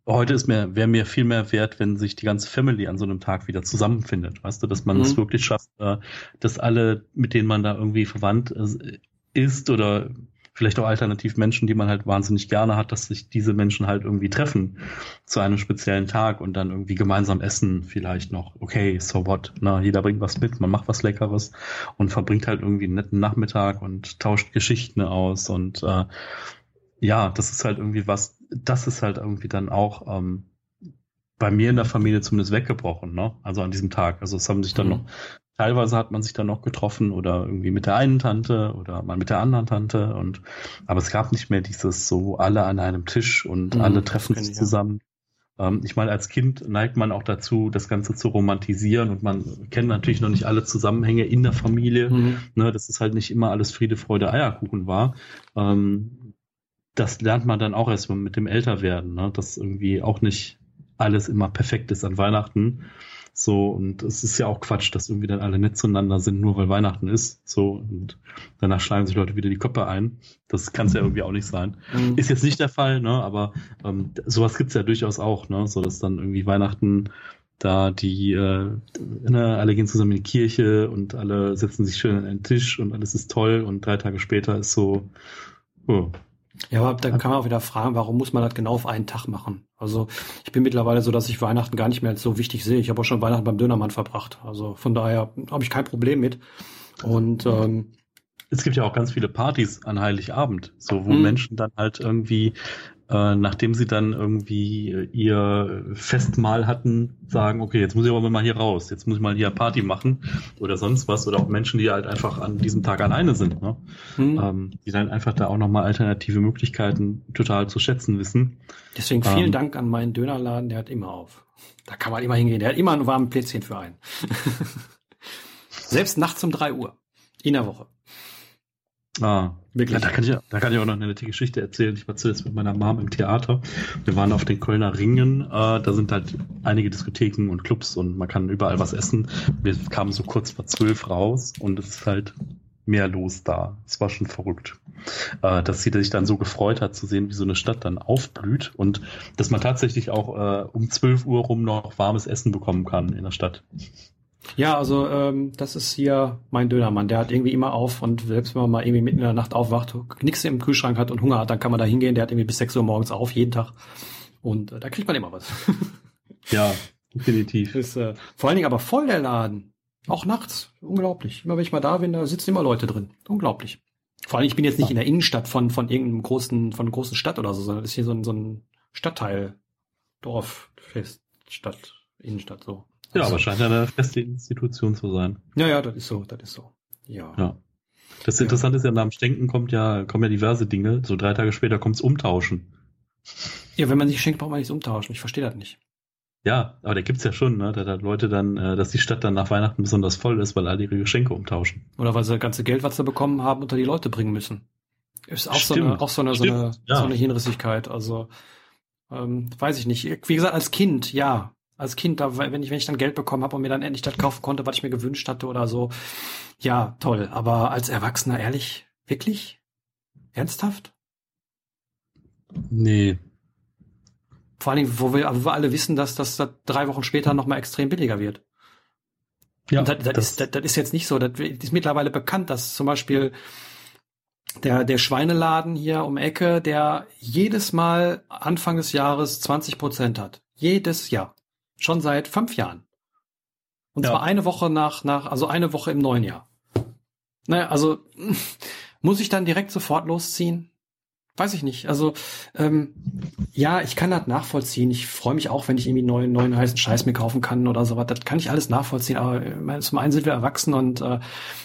heute ist mir, wäre mir viel mehr wert, wenn sich die ganze Family an so einem Tag wieder zusammenfindet. Weißt du, dass man es mhm. wirklich schafft, äh, dass alle, mit denen man da irgendwie verwandt äh, ist oder vielleicht auch alternativ Menschen, die man halt wahnsinnig gerne hat, dass sich diese Menschen halt irgendwie treffen zu einem speziellen Tag und dann irgendwie gemeinsam essen vielleicht noch. Okay, so what? Na, jeder bringt was mit, man macht was Leckeres und verbringt halt irgendwie einen netten Nachmittag und tauscht Geschichten aus und äh, ja, das ist halt irgendwie was, das ist halt irgendwie dann auch ähm, bei mir in der Familie zumindest weggebrochen, ne? Also an diesem Tag. Also es haben sich dann mhm. noch Teilweise hat man sich dann noch getroffen oder irgendwie mit der einen Tante oder mal mit der anderen Tante und aber es gab nicht mehr dieses so alle an einem Tisch und mhm, alle treffen sich zusammen. Ähm, ich meine, als Kind neigt man auch dazu, das Ganze zu romantisieren und man kennt natürlich noch nicht alle Zusammenhänge in der Familie. Mhm. Ne, dass es halt nicht immer alles Friede, Freude, Eierkuchen war. Ähm, das lernt man dann auch erst mit dem Älterwerden, ne? dass irgendwie auch nicht alles immer perfekt ist an Weihnachten. So, und es ist ja auch Quatsch, dass irgendwie dann alle nett zueinander sind, nur weil Weihnachten ist. So, und danach schlagen sich Leute wieder die Köpfe ein. Das kann es ja irgendwie auch nicht sein. Mhm. Ist jetzt nicht der Fall, ne? Aber ähm, sowas gibt's ja durchaus auch, ne? So dass dann irgendwie Weihnachten da die, äh, ne, alle gehen zusammen in die Kirche und alle setzen sich schön an einen Tisch und alles ist toll und drei Tage später ist so, oh, ja, aber dann kann man auch wieder fragen, warum muss man das genau auf einen Tag machen? Also ich bin mittlerweile so, dass ich Weihnachten gar nicht mehr als so wichtig sehe. Ich habe auch schon Weihnachten beim Dönermann verbracht. Also von daher habe ich kein Problem mit. Und ähm, es gibt ja auch ganz viele Partys an Heiligabend, so wo mhm. Menschen dann halt irgendwie äh, nachdem sie dann irgendwie ihr Festmahl hatten, sagen, okay, jetzt muss ich aber mal hier raus, jetzt muss ich mal hier Party machen oder sonst was oder auch Menschen, die halt einfach an diesem Tag alleine sind, ne? Hm. Ähm, die dann einfach da auch nochmal alternative Möglichkeiten total zu schätzen wissen. Deswegen vielen ähm, Dank an meinen Dönerladen, der hat immer auf. Da kann man immer hingehen, der hat immer einen warmen Plätzchen für einen. Selbst nachts um drei Uhr in der Woche. Ah, wirklich. Ja, da, kann ich, da kann ich auch noch eine nette Geschichte erzählen. Ich war zuerst mit meiner Mom im Theater. Wir waren auf den Kölner Ringen. Äh, da sind halt einige Diskotheken und Clubs und man kann überall was essen. Wir kamen so kurz vor zwölf raus und es ist halt mehr los da. Es war schon verrückt. Äh, dass sie sich dann so gefreut hat zu sehen, wie so eine Stadt dann aufblüht und dass man tatsächlich auch äh, um zwölf Uhr rum noch warmes Essen bekommen kann in der Stadt. Ja, also ähm, das ist hier mein Dönermann. Der hat irgendwie immer auf und selbst wenn man mal irgendwie mitten in der Nacht aufwacht, nichts im Kühlschrank hat und Hunger hat, dann kann man da hingehen. Der hat irgendwie bis 6 Uhr morgens auf, jeden Tag. Und äh, da kriegt man immer was. ja, definitiv. Ist, äh, vor allen Dingen aber voll der Laden. Auch nachts. Unglaublich. Immer wenn ich mal da bin, da sitzen immer Leute drin. Unglaublich. Vor allem, ich bin jetzt nicht in der Innenstadt von, von irgendeinem großen, von einer großen Stadt oder so, sondern das ist hier so ein, so ein Stadtteil, Dorf, Fest, Stadt, Innenstadt, so. Ja, also, aber scheint ja eine feste Institution zu sein. Ja, ja, das ist so, das ist so. Ja. ja. Das Interessante ja. ist ja, nach dem Stenken kommt ja, kommen ja diverse Dinge. So drei Tage später kommt's Umtauschen. Ja, wenn man sich schenkt, braucht man nichts umtauschen. Ich verstehe das nicht. Ja, aber der gibt's ja schon, ne? Da hat Leute dann, äh, dass die Stadt dann nach Weihnachten besonders voll ist, weil alle ihre Geschenke umtauschen. Oder weil sie das ganze Geld, was sie bekommen haben, unter die Leute bringen müssen. Ist auch Stimmt. so eine, auch so eine, so eine, ja. so eine Hinrissigkeit. Also, ähm, weiß ich nicht. Wie gesagt, als Kind, ja, als Kind, da, wenn ich, wenn ich dann Geld bekommen habe und mir dann endlich das kaufen konnte, was ich mir gewünscht hatte oder so, ja, toll. Aber als Erwachsener, ehrlich, wirklich? Ernsthaft? Nee. Vor allen Dingen, wo wir, wo wir alle wissen, dass das drei Wochen später nochmal extrem billiger wird. Ja, das, das, das, ist, das, das ist jetzt nicht so. Das ist mittlerweile bekannt, dass zum Beispiel der, der Schweineladen hier um Ecke, der jedes Mal Anfang des Jahres 20 Prozent hat. Jedes Jahr. Schon seit fünf Jahren. Und ja. zwar eine Woche nach, nach, also eine Woche im neuen Jahr. Naja, also muss ich dann direkt sofort losziehen? Weiß ich nicht. Also ähm, ja, ich kann das nachvollziehen. Ich freue mich auch, wenn ich irgendwie neuen, neuen heißen Scheiß mir kaufen kann oder sowas. Das kann ich alles nachvollziehen. Aber äh, zum einen sind wir erwachsen und äh,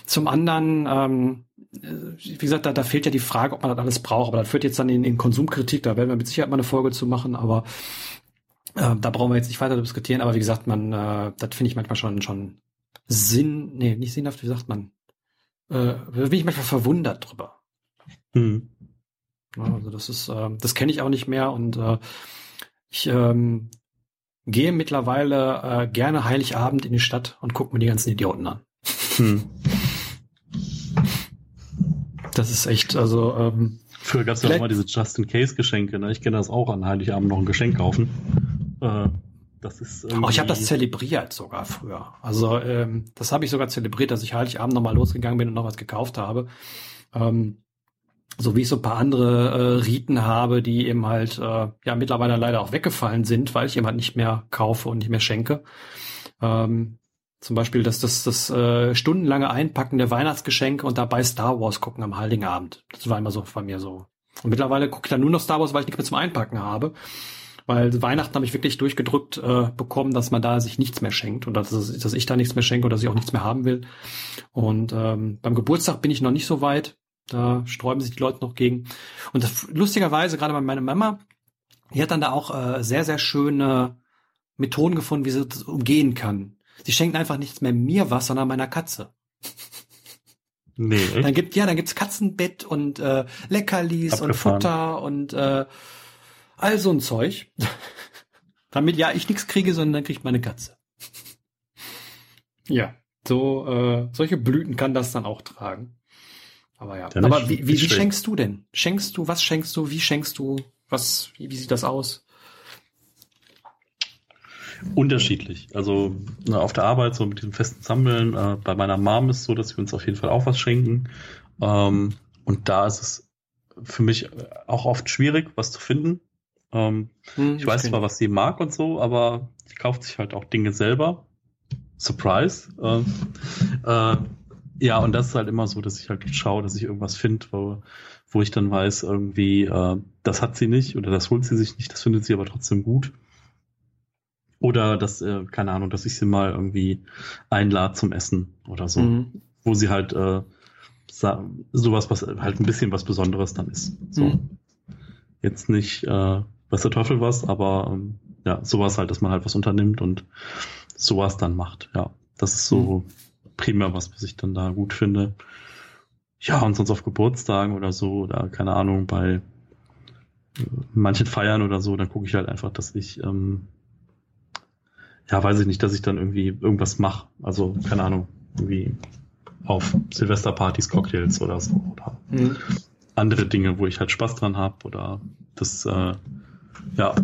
zum anderen, ähm, äh, wie gesagt, da, da fehlt ja die Frage, ob man das alles braucht. Aber das führt jetzt dann in, in Konsumkritik. Da werden wir mit Sicherheit mal eine Folge zu machen. Aber äh, da brauchen wir jetzt nicht weiter diskutieren, aber wie gesagt, man, äh, das finde ich manchmal schon schon Sinn, nee, nicht sinnhaft, wie sagt man? Äh, bin ich manchmal verwundert drüber. Hm. Also das ist, äh, das kenne ich auch nicht mehr und äh, ich ähm, gehe mittlerweile äh, gerne Heiligabend in die Stadt und gucke mir die ganzen Idioten an. Hm. Das ist echt, also ähm, Früher gab es ja auch mal diese Just-in-Case-Geschenke. Ne? Ich kenne das auch an Heiligabend noch ein Geschenk kaufen. Äh, das ist oh, ich habe das zelebriert sogar früher. Also ähm, das habe ich sogar zelebriert, dass ich Heiligabend nochmal losgegangen bin und noch was gekauft habe. Ähm, so wie ich so ein paar andere äh, Riten habe, die eben halt äh, ja mittlerweile leider auch weggefallen sind, weil ich eben halt nicht mehr kaufe und nicht mehr schenke. Ähm, zum Beispiel das, das, das äh, stundenlange Einpacken der Weihnachtsgeschenke und dabei Star Wars gucken am Heiligen Abend. Das war immer so bei mir so. Und mittlerweile gucke ich dann nur noch Star Wars, weil ich nichts mehr zum Einpacken habe. Weil Weihnachten habe ich wirklich durchgedrückt äh, bekommen, dass man da sich nichts mehr schenkt und dass, dass ich da nichts mehr schenke oder dass ich auch nichts mehr haben will. Und ähm, beim Geburtstag bin ich noch nicht so weit. Da sträuben sich die Leute noch gegen. Und das, lustigerweise, gerade bei meiner Mama, die hat dann da auch äh, sehr, sehr schöne Methoden gefunden, wie sie das umgehen kann. Sie schenkt einfach nichts mehr mir was, sondern meiner Katze. Nee, echt? Dann gibt ja, dann gibt's Katzenbett und äh, Leckerlis Abgefahren. und Futter und äh, All so ein Zeug. Damit ja ich nichts kriege, sondern dann kriegt meine Katze. ja, so äh, solche Blüten kann das dann auch tragen. Aber ja. ja Aber wie, wie, wie schenkst du denn? Schenkst du, was schenkst du, wie schenkst du, was, wie, wie sieht das aus? Unterschiedlich. Also na, auf der Arbeit, so mit diesem festen Sammeln, äh, bei meiner Mom ist es so, dass wir uns auf jeden Fall auch was schenken. Ähm, und da ist es für mich auch oft schwierig, was zu finden. Ähm, hm, ich weiß zwar, was sie mag und so, aber sie kauft sich halt auch Dinge selber. Surprise. Äh, äh, Ja, und das ist halt immer so, dass ich halt schaue, dass ich irgendwas finde, wo, wo ich dann weiß, irgendwie, äh, das hat sie nicht oder das holt sie sich nicht, das findet sie aber trotzdem gut. Oder dass, äh, keine Ahnung, dass ich sie mal irgendwie einlade zum Essen oder so. Mhm. Wo sie halt äh, sowas, was halt ein bisschen was Besonderes dann ist. So. Mhm. Jetzt nicht, äh, was der Teufel was, aber ähm, ja, sowas halt, dass man halt was unternimmt und sowas dann macht. Ja, das ist so mhm. primär was, was ich dann da gut finde. Ja, und sonst auf Geburtstagen oder so, oder keine Ahnung, bei äh, manchen Feiern oder so, dann gucke ich halt einfach, dass ich, ähm, ja, weiß ich nicht, dass ich dann irgendwie irgendwas mache. Also, keine Ahnung, irgendwie auf Silvesterpartys, Cocktails oder so. Oder mhm. andere Dinge, wo ich halt Spaß dran habe. Oder das, äh, ja,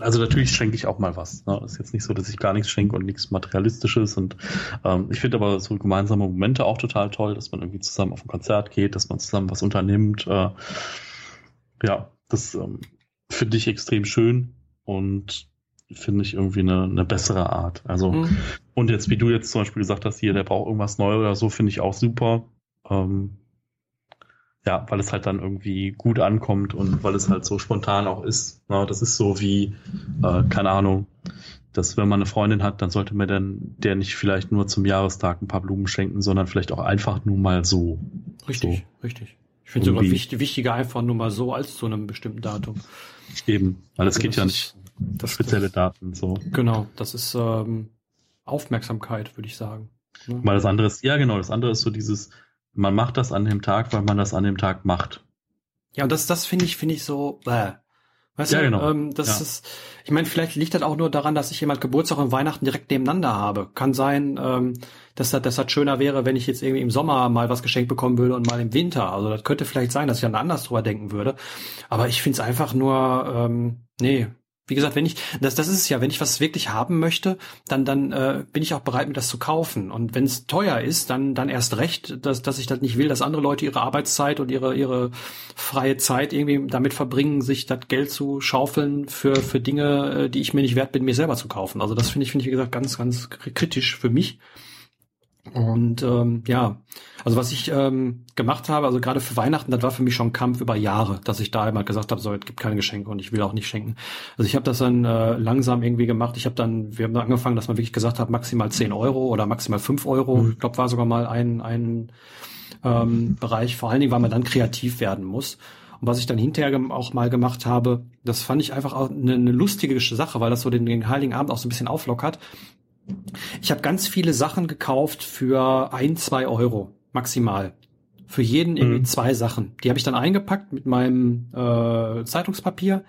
also natürlich schenke ich auch mal was. Ne? Ist jetzt nicht so, dass ich gar nichts schenke und nichts Materialistisches. Und ähm, ich finde aber so gemeinsame Momente auch total toll, dass man irgendwie zusammen auf ein Konzert geht, dass man zusammen was unternimmt. Äh, ja, das ähm, finde ich extrem schön und finde ich irgendwie eine, eine bessere Art. Also, mhm. und jetzt, wie du jetzt zum Beispiel gesagt hast, hier, der braucht irgendwas Neues oder so, finde ich auch super. Ähm, ja, weil es halt dann irgendwie gut ankommt und weil es halt so spontan auch ist. Na, das ist so wie, äh, keine Ahnung, dass wenn man eine Freundin hat, dann sollte man dann der nicht vielleicht nur zum Jahrestag ein paar Blumen schenken, sondern vielleicht auch einfach nur mal so. Richtig, so. richtig. Ich finde sogar wichtig, wichtiger einfach nur mal so als zu einem bestimmten Datum. Eben, weil es also geht ja nicht das, spezielle Daten so. Genau, das ist ähm, Aufmerksamkeit, würde ich sagen. Ne? Weil das andere ist, ja genau, das andere ist so dieses, man macht das an dem Tag, weil man das an dem Tag macht. Ja, und das, das finde ich, finde ich so, äh. Weißt ja, du, genau. ähm, das ja. ist, ich meine, vielleicht liegt das auch nur daran, dass ich jemand Geburtstag und Weihnachten direkt nebeneinander habe. Kann sein, ähm, dass das, das halt schöner wäre, wenn ich jetzt irgendwie im Sommer mal was geschenkt bekommen würde und mal im Winter. Also das könnte vielleicht sein, dass ich dann anders drüber denken würde. Aber ich finde es einfach nur, ähm, nee, wie gesagt, wenn ich, das, das ist es ja, wenn ich was wirklich haben möchte, dann, dann äh, bin ich auch bereit, mir das zu kaufen. Und wenn es teuer ist, dann, dann erst recht, dass, dass ich das nicht will, dass andere Leute ihre Arbeitszeit und ihre, ihre freie Zeit irgendwie damit verbringen, sich das Geld zu schaufeln für, für Dinge, äh, die ich mir nicht wert bin, mir selber zu kaufen. Also das finde ich, finde ich, wie gesagt, ganz, ganz kritisch für mich. Und ähm, ja, also was ich ähm, gemacht habe, also gerade für Weihnachten, das war für mich schon ein Kampf über Jahre, dass ich da einmal gesagt habe, so, es gibt keine Geschenke und ich will auch nicht schenken. Also ich habe das dann äh, langsam irgendwie gemacht. Ich habe dann, wir haben dann angefangen, dass man wirklich gesagt hat, maximal 10 Euro oder maximal 5 Euro. Mhm. Ich glaube, war sogar mal ein, ein ähm, Bereich, vor allen Dingen, weil man dann kreativ werden muss. Und was ich dann hinterher auch mal gemacht habe, das fand ich einfach auch eine, eine lustige Sache, weil das so den, den Heiligen Abend auch so ein bisschen auflockert. Ich habe ganz viele Sachen gekauft für ein, zwei Euro maximal. Für jeden irgendwie mhm. zwei Sachen. Die habe ich dann eingepackt mit meinem äh, Zeitungspapier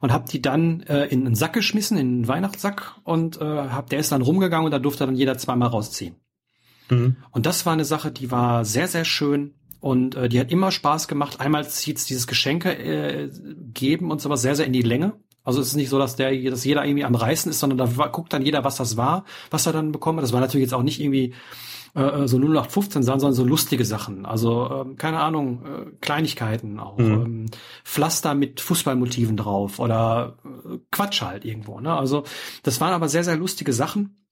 und habe die dann äh, in einen Sack geschmissen, in einen Weihnachtssack und äh, hab, der ist dann rumgegangen und da durfte dann jeder zweimal rausziehen. Mhm. Und das war eine Sache, die war sehr, sehr schön und äh, die hat immer Spaß gemacht. Einmal zieht's dieses Geschenke äh, geben und sowas sehr, sehr in die Länge. Also es ist nicht so, dass der, dass jeder irgendwie am Reißen ist, sondern da guckt dann jeder, was das war, was er dann bekommen hat. Das war natürlich jetzt auch nicht irgendwie äh, äh so 0815 Sachen, sondern so lustige Sachen. Also ähm, keine Ahnung, äh, Kleinigkeiten auch, mhm. ähm, Pflaster mit Fußballmotiven drauf oder äh, Quatsch halt irgendwo. Ne? Also das waren aber sehr sehr lustige Sachen.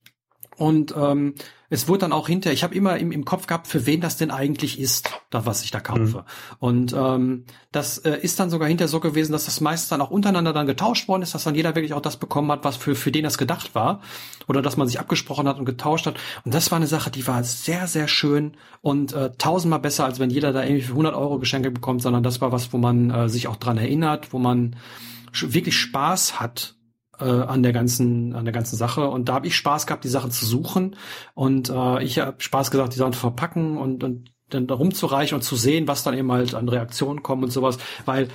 Und ähm, es wurde dann auch hinterher, ich habe immer im, im Kopf gehabt, für wen das denn eigentlich ist, das, was ich da kaufe. Mhm. Und ähm, das äh, ist dann sogar hinterher so gewesen, dass das meist dann auch untereinander dann getauscht worden ist, dass dann jeder wirklich auch das bekommen hat, was für, für den das gedacht war. Oder dass man sich abgesprochen hat und getauscht hat. Und das war eine Sache, die war sehr, sehr schön und äh, tausendmal besser, als wenn jeder da irgendwie für 100 Euro Geschenke bekommt, sondern das war was, wo man äh, sich auch dran erinnert, wo man wirklich Spaß hat äh, an der ganzen an der ganzen Sache und da habe ich Spaß gehabt, die Sachen zu suchen und äh, ich habe Spaß gesagt, die Sachen zu verpacken und, und dann da rumzureichen und zu sehen, was dann eben halt an Reaktionen kommen und sowas, weil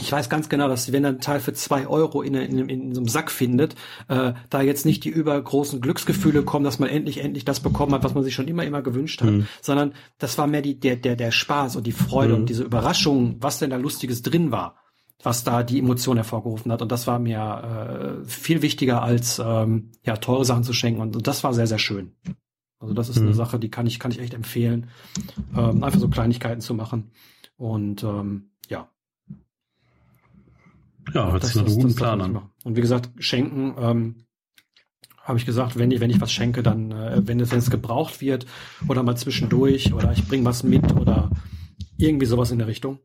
ich weiß ganz genau, dass wenn er ein Teil für zwei Euro in, in, in so einem Sack findet, äh, da jetzt nicht die übergroßen Glücksgefühle kommen, dass man endlich, endlich das bekommen hat, was man sich schon immer, immer gewünscht hat, mhm. sondern das war mehr die, der, der, der Spaß und die Freude mhm. und diese Überraschung, was denn da Lustiges drin war was da die Emotion hervorgerufen hat. Und das war mir äh, viel wichtiger als ähm, ja teure Sachen zu schenken. Und, und das war sehr, sehr schön. Also das ist mhm. eine Sache, die kann ich, kann ich echt empfehlen, ähm, einfach so Kleinigkeiten zu machen. Und ähm, ja. Ja, hört sich nach einem guten Plan an. Und wie gesagt, schenken, ähm, habe ich gesagt, wenn ich, wenn ich was schenke, dann, äh, wenn es wenn es gebraucht wird oder mal zwischendurch oder ich bringe was mit oder irgendwie sowas in der Richtung.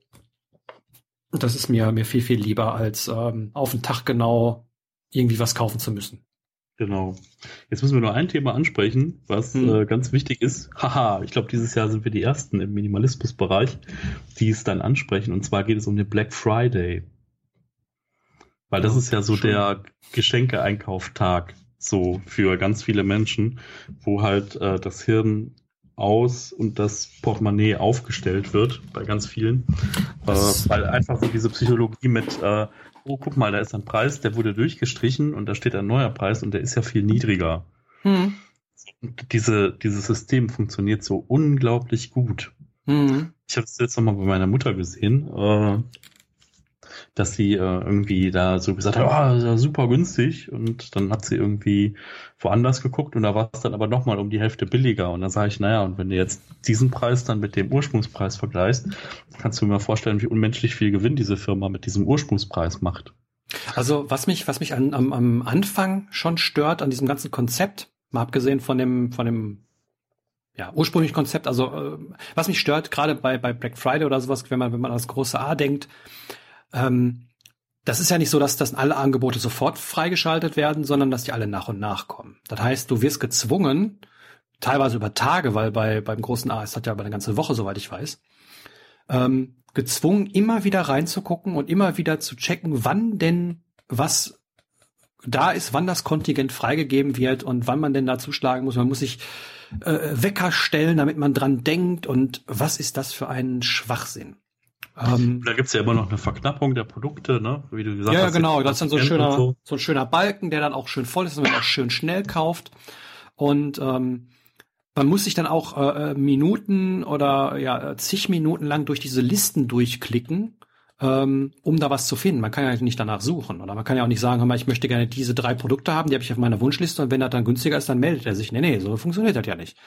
Das ist mir, mir viel, viel lieber, als ähm, auf den Tag genau irgendwie was kaufen zu müssen. Genau. Jetzt müssen wir nur ein Thema ansprechen, was hm. äh, ganz wichtig ist. Haha, ich glaube, dieses Jahr sind wir die Ersten im Minimalismus-Bereich, die es dann ansprechen. Und zwar geht es um den Black Friday. Weil das ja, ist ja so schon. der Geschenke-Einkauftag so für ganz viele Menschen, wo halt äh, das Hirn aus und das Portemonnaie aufgestellt wird bei ganz vielen. Äh, weil einfach so diese Psychologie mit, äh, oh, guck mal, da ist ein Preis, der wurde durchgestrichen und da steht ein neuer Preis und der ist ja viel niedriger. Hm. Diese, dieses System funktioniert so unglaublich gut. Hm. Ich habe es jetzt nochmal bei meiner Mutter gesehen. Äh, dass sie äh, irgendwie da so gesagt hat, oh, super günstig. Und dann hat sie irgendwie woanders geguckt und da war es dann aber nochmal um die Hälfte billiger. Und dann sage ich, naja, und wenn du jetzt diesen Preis dann mit dem Ursprungspreis vergleichst, kannst du mir vorstellen, wie unmenschlich viel Gewinn diese Firma mit diesem Ursprungspreis macht. Also was mich, was mich an, am, am Anfang schon stört an diesem ganzen Konzept, mal abgesehen von dem, von dem ja, ursprünglichen Konzept, also äh, was mich stört, gerade bei, bei Black Friday oder sowas, wenn man, wenn man an das große A denkt, ähm, das ist ja nicht so, dass, dass alle Angebote sofort freigeschaltet werden, sondern dass die alle nach und nach kommen. Das heißt, du wirst gezwungen, teilweise über Tage, weil bei, beim großen A ist das ja über eine ganze Woche, soweit ich weiß, ähm, gezwungen, immer wieder reinzugucken und immer wieder zu checken, wann denn was da ist, wann das Kontingent freigegeben wird und wann man denn da zuschlagen muss. Man muss sich äh, Wecker stellen, damit man dran denkt und was ist das für ein Schwachsinn? Ähm, da gibt's ja immer noch eine Verknappung der Produkte, ne? Wie du gesagt ja, hast. Ja, genau. Das ist dann so ein schöner, so. so. ein schöner Balken, der dann auch schön voll ist und man auch schön schnell kauft. Und ähm, man muss sich dann auch äh, äh, Minuten oder ja zig Minuten lang durch diese Listen durchklicken, ähm, um da was zu finden. Man kann ja nicht danach suchen oder man kann ja auch nicht sagen, hör mal, ich möchte gerne diese drei Produkte haben, die habe ich auf meiner Wunschliste und wenn das dann günstiger ist, dann meldet er sich. Nee, nee, so funktioniert das ja nicht.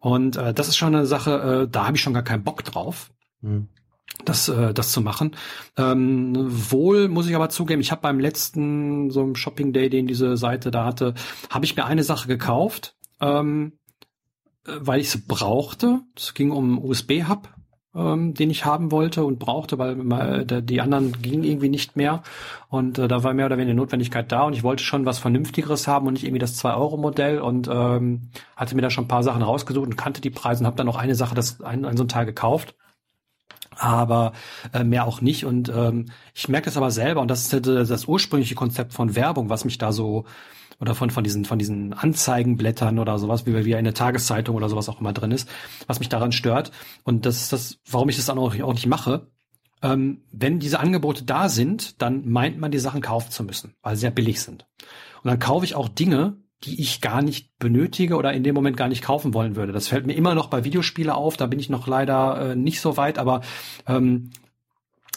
Und äh, das ist schon eine Sache, äh, da habe ich schon gar keinen Bock drauf. Hm das, äh, das zu machen. Ähm, wohl muss ich aber zugeben, ich habe beim letzten so einem Shopping Day, den diese Seite da hatte, habe ich mir eine Sache gekauft, ähm, äh, weil ich es brauchte. Es ging um USB-Hub, ähm, den ich haben wollte und brauchte, weil die anderen gingen irgendwie nicht mehr. Und äh, da war mehr oder weniger Notwendigkeit da und ich wollte schon was Vernünftigeres haben und nicht irgendwie das 2-Euro-Modell und ähm, hatte mir da schon ein paar Sachen rausgesucht und kannte die Preise und habe dann noch eine Sache, das ein, ein so ein Teil gekauft aber äh, mehr auch nicht. Und ähm, ich merke das aber selber, und das ist das, das ursprüngliche Konzept von Werbung, was mich da so oder von von diesen von diesen Anzeigenblättern oder sowas wie wie eine Tageszeitung oder sowas auch immer drin ist, was mich daran stört und das ist das, warum ich das dann auch, auch nicht mache. Ähm, wenn diese Angebote da sind, dann meint man die Sachen kaufen zu müssen, weil sie ja billig sind. Und dann kaufe ich auch Dinge, die ich gar nicht benötige oder in dem Moment gar nicht kaufen wollen würde. Das fällt mir immer noch bei Videospiele auf, da bin ich noch leider äh, nicht so weit, aber ähm,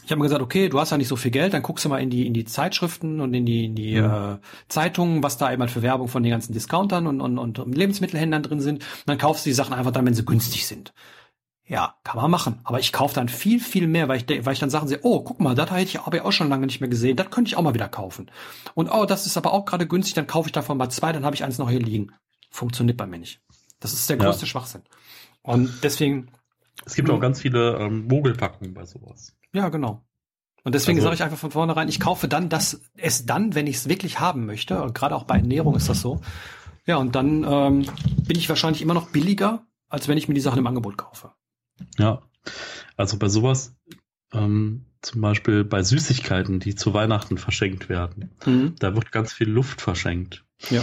ich habe mir gesagt, okay, du hast ja nicht so viel Geld, dann guckst du mal in die in die Zeitschriften und in die in die ja. äh, Zeitungen, was da eben für Werbung von den ganzen Discountern und, und, und Lebensmittelhändlern drin sind. Und dann kaufst du die Sachen einfach dann, wenn sie günstig sind. Ja, kann man machen. Aber ich kaufe dann viel, viel mehr, weil ich, weil ich dann Sachen sehe, oh, guck mal, das habe ich, ich auch schon lange nicht mehr gesehen, das könnte ich auch mal wieder kaufen. Und oh, das ist aber auch gerade günstig, dann kaufe ich davon mal zwei, dann habe ich eins noch hier liegen. Funktioniert bei mir nicht. Das ist der größte ja. Schwachsinn. Und deswegen. Es gibt auch ganz viele ähm, Mogelpackungen bei sowas. Ja, genau. Und deswegen also, sage ich einfach von vornherein, ich kaufe dann das es dann, wenn ich es wirklich haben möchte. Und gerade auch bei Ernährung ist das so. Ja, und dann ähm, bin ich wahrscheinlich immer noch billiger, als wenn ich mir die Sachen im Angebot kaufe. Ja, also bei sowas, ähm, zum Beispiel bei Süßigkeiten, die zu Weihnachten verschenkt werden, mhm. da wird ganz viel Luft verschenkt. Ja.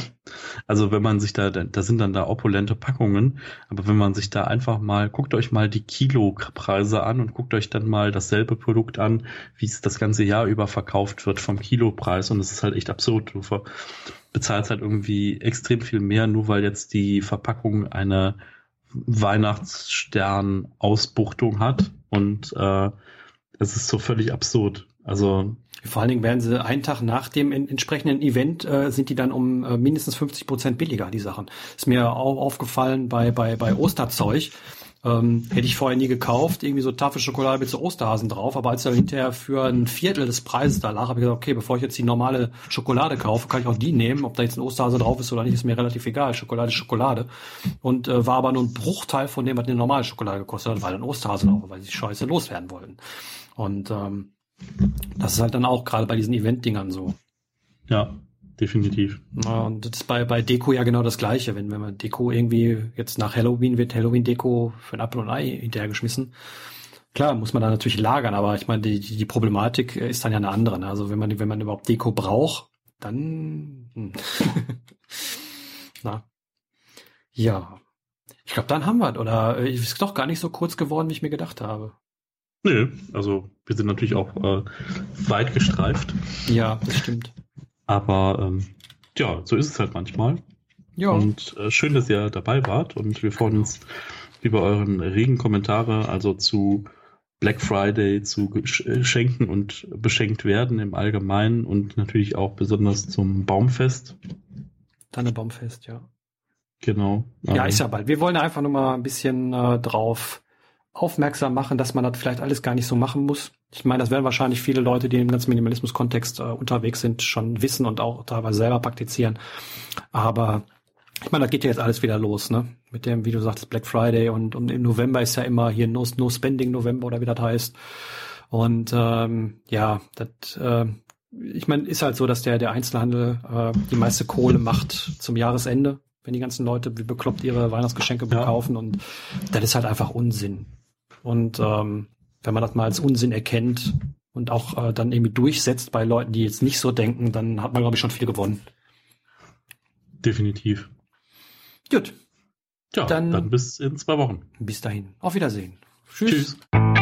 Also wenn man sich da, da sind dann da opulente Packungen, aber wenn man sich da einfach mal, guckt euch mal die Kilopreise an und guckt euch dann mal dasselbe Produkt an, wie es das ganze Jahr über verkauft wird vom Kilopreis und es ist halt echt absurd. Du bezahlst halt irgendwie extrem viel mehr, nur weil jetzt die Verpackung eine Weihnachtsstern-Ausbuchtung hat und äh, es ist so völlig absurd. Also vor allen Dingen werden sie einen Tag nach dem entsprechenden Event äh, sind die dann um äh, mindestens 50 Prozent billiger die Sachen. Ist mir auch aufgefallen bei bei bei Osterzeug. Ähm, hätte ich vorher nie gekauft, irgendwie so Tafel Schokolade mit so Osterhasen drauf, aber als er hinterher für ein Viertel des Preises da lag, habe ich gesagt, okay, bevor ich jetzt die normale Schokolade kaufe, kann ich auch die nehmen. Ob da jetzt ein Osterhase drauf ist oder nicht, ist mir relativ egal. Schokolade ist Schokolade. Und äh, war aber nur ein Bruchteil von dem, was eine normale Schokolade gekostet hat, weil ein Osterhase drauf, weil sie Scheiße loswerden wollten. Und ähm, das ist halt dann auch gerade bei diesen Event-Dingern so. Ja, definitiv. Und das ist bei, bei Deko ja genau das Gleiche. Wenn, wenn man Deko irgendwie jetzt nach Halloween wird Halloween-Deko für ein Apfel und Ei hinterhergeschmissen. Klar, muss man da natürlich lagern, aber ich meine, die, die Problematik ist dann ja eine andere. Ne? Also wenn man, wenn man überhaupt Deko braucht, dann. Hm. Na. Ja. Ich glaube, dann haben wir es. Oder äh, ist doch gar nicht so kurz geworden, wie ich mir gedacht habe. Nö, also wir sind natürlich auch äh, weit gestreift. Ja, das stimmt. Aber ähm, ja, so ist es halt manchmal. Ja. Und äh, schön, dass ihr dabei wart und wir freuen uns über euren regen Kommentare, also zu Black Friday, zu Geschenken und beschenkt werden im Allgemeinen und natürlich auch besonders zum Baumfest. Baumfest, ja. Genau. Ja, ist ja bald. Wir wollen einfach nur mal ein bisschen äh, drauf aufmerksam machen, dass man das vielleicht alles gar nicht so machen muss. Ich meine, das werden wahrscheinlich viele Leute, die im ganzen Minimalismus-Kontext äh, unterwegs sind, schon wissen und auch teilweise selber praktizieren. Aber ich meine, da geht ja jetzt alles wieder los, ne? Mit dem, wie du sagst, Black Friday und, und im November ist ja immer hier No, no Spending November oder wie das heißt. Und ähm, ja, das, äh, ich meine, ist halt so, dass der, der Einzelhandel äh, die meiste Kohle macht zum Jahresende, wenn die ganzen Leute wie bekloppt ihre Weihnachtsgeschenke ja. kaufen und das ist halt einfach Unsinn. Und ähm, wenn man das mal als Unsinn erkennt und auch äh, dann irgendwie durchsetzt bei Leuten, die jetzt nicht so denken, dann hat man, glaube ich, schon viel gewonnen. Definitiv. Gut. Ja, dann, dann bis in zwei Wochen. Bis dahin. Auf Wiedersehen. Tschüss. Tschüss.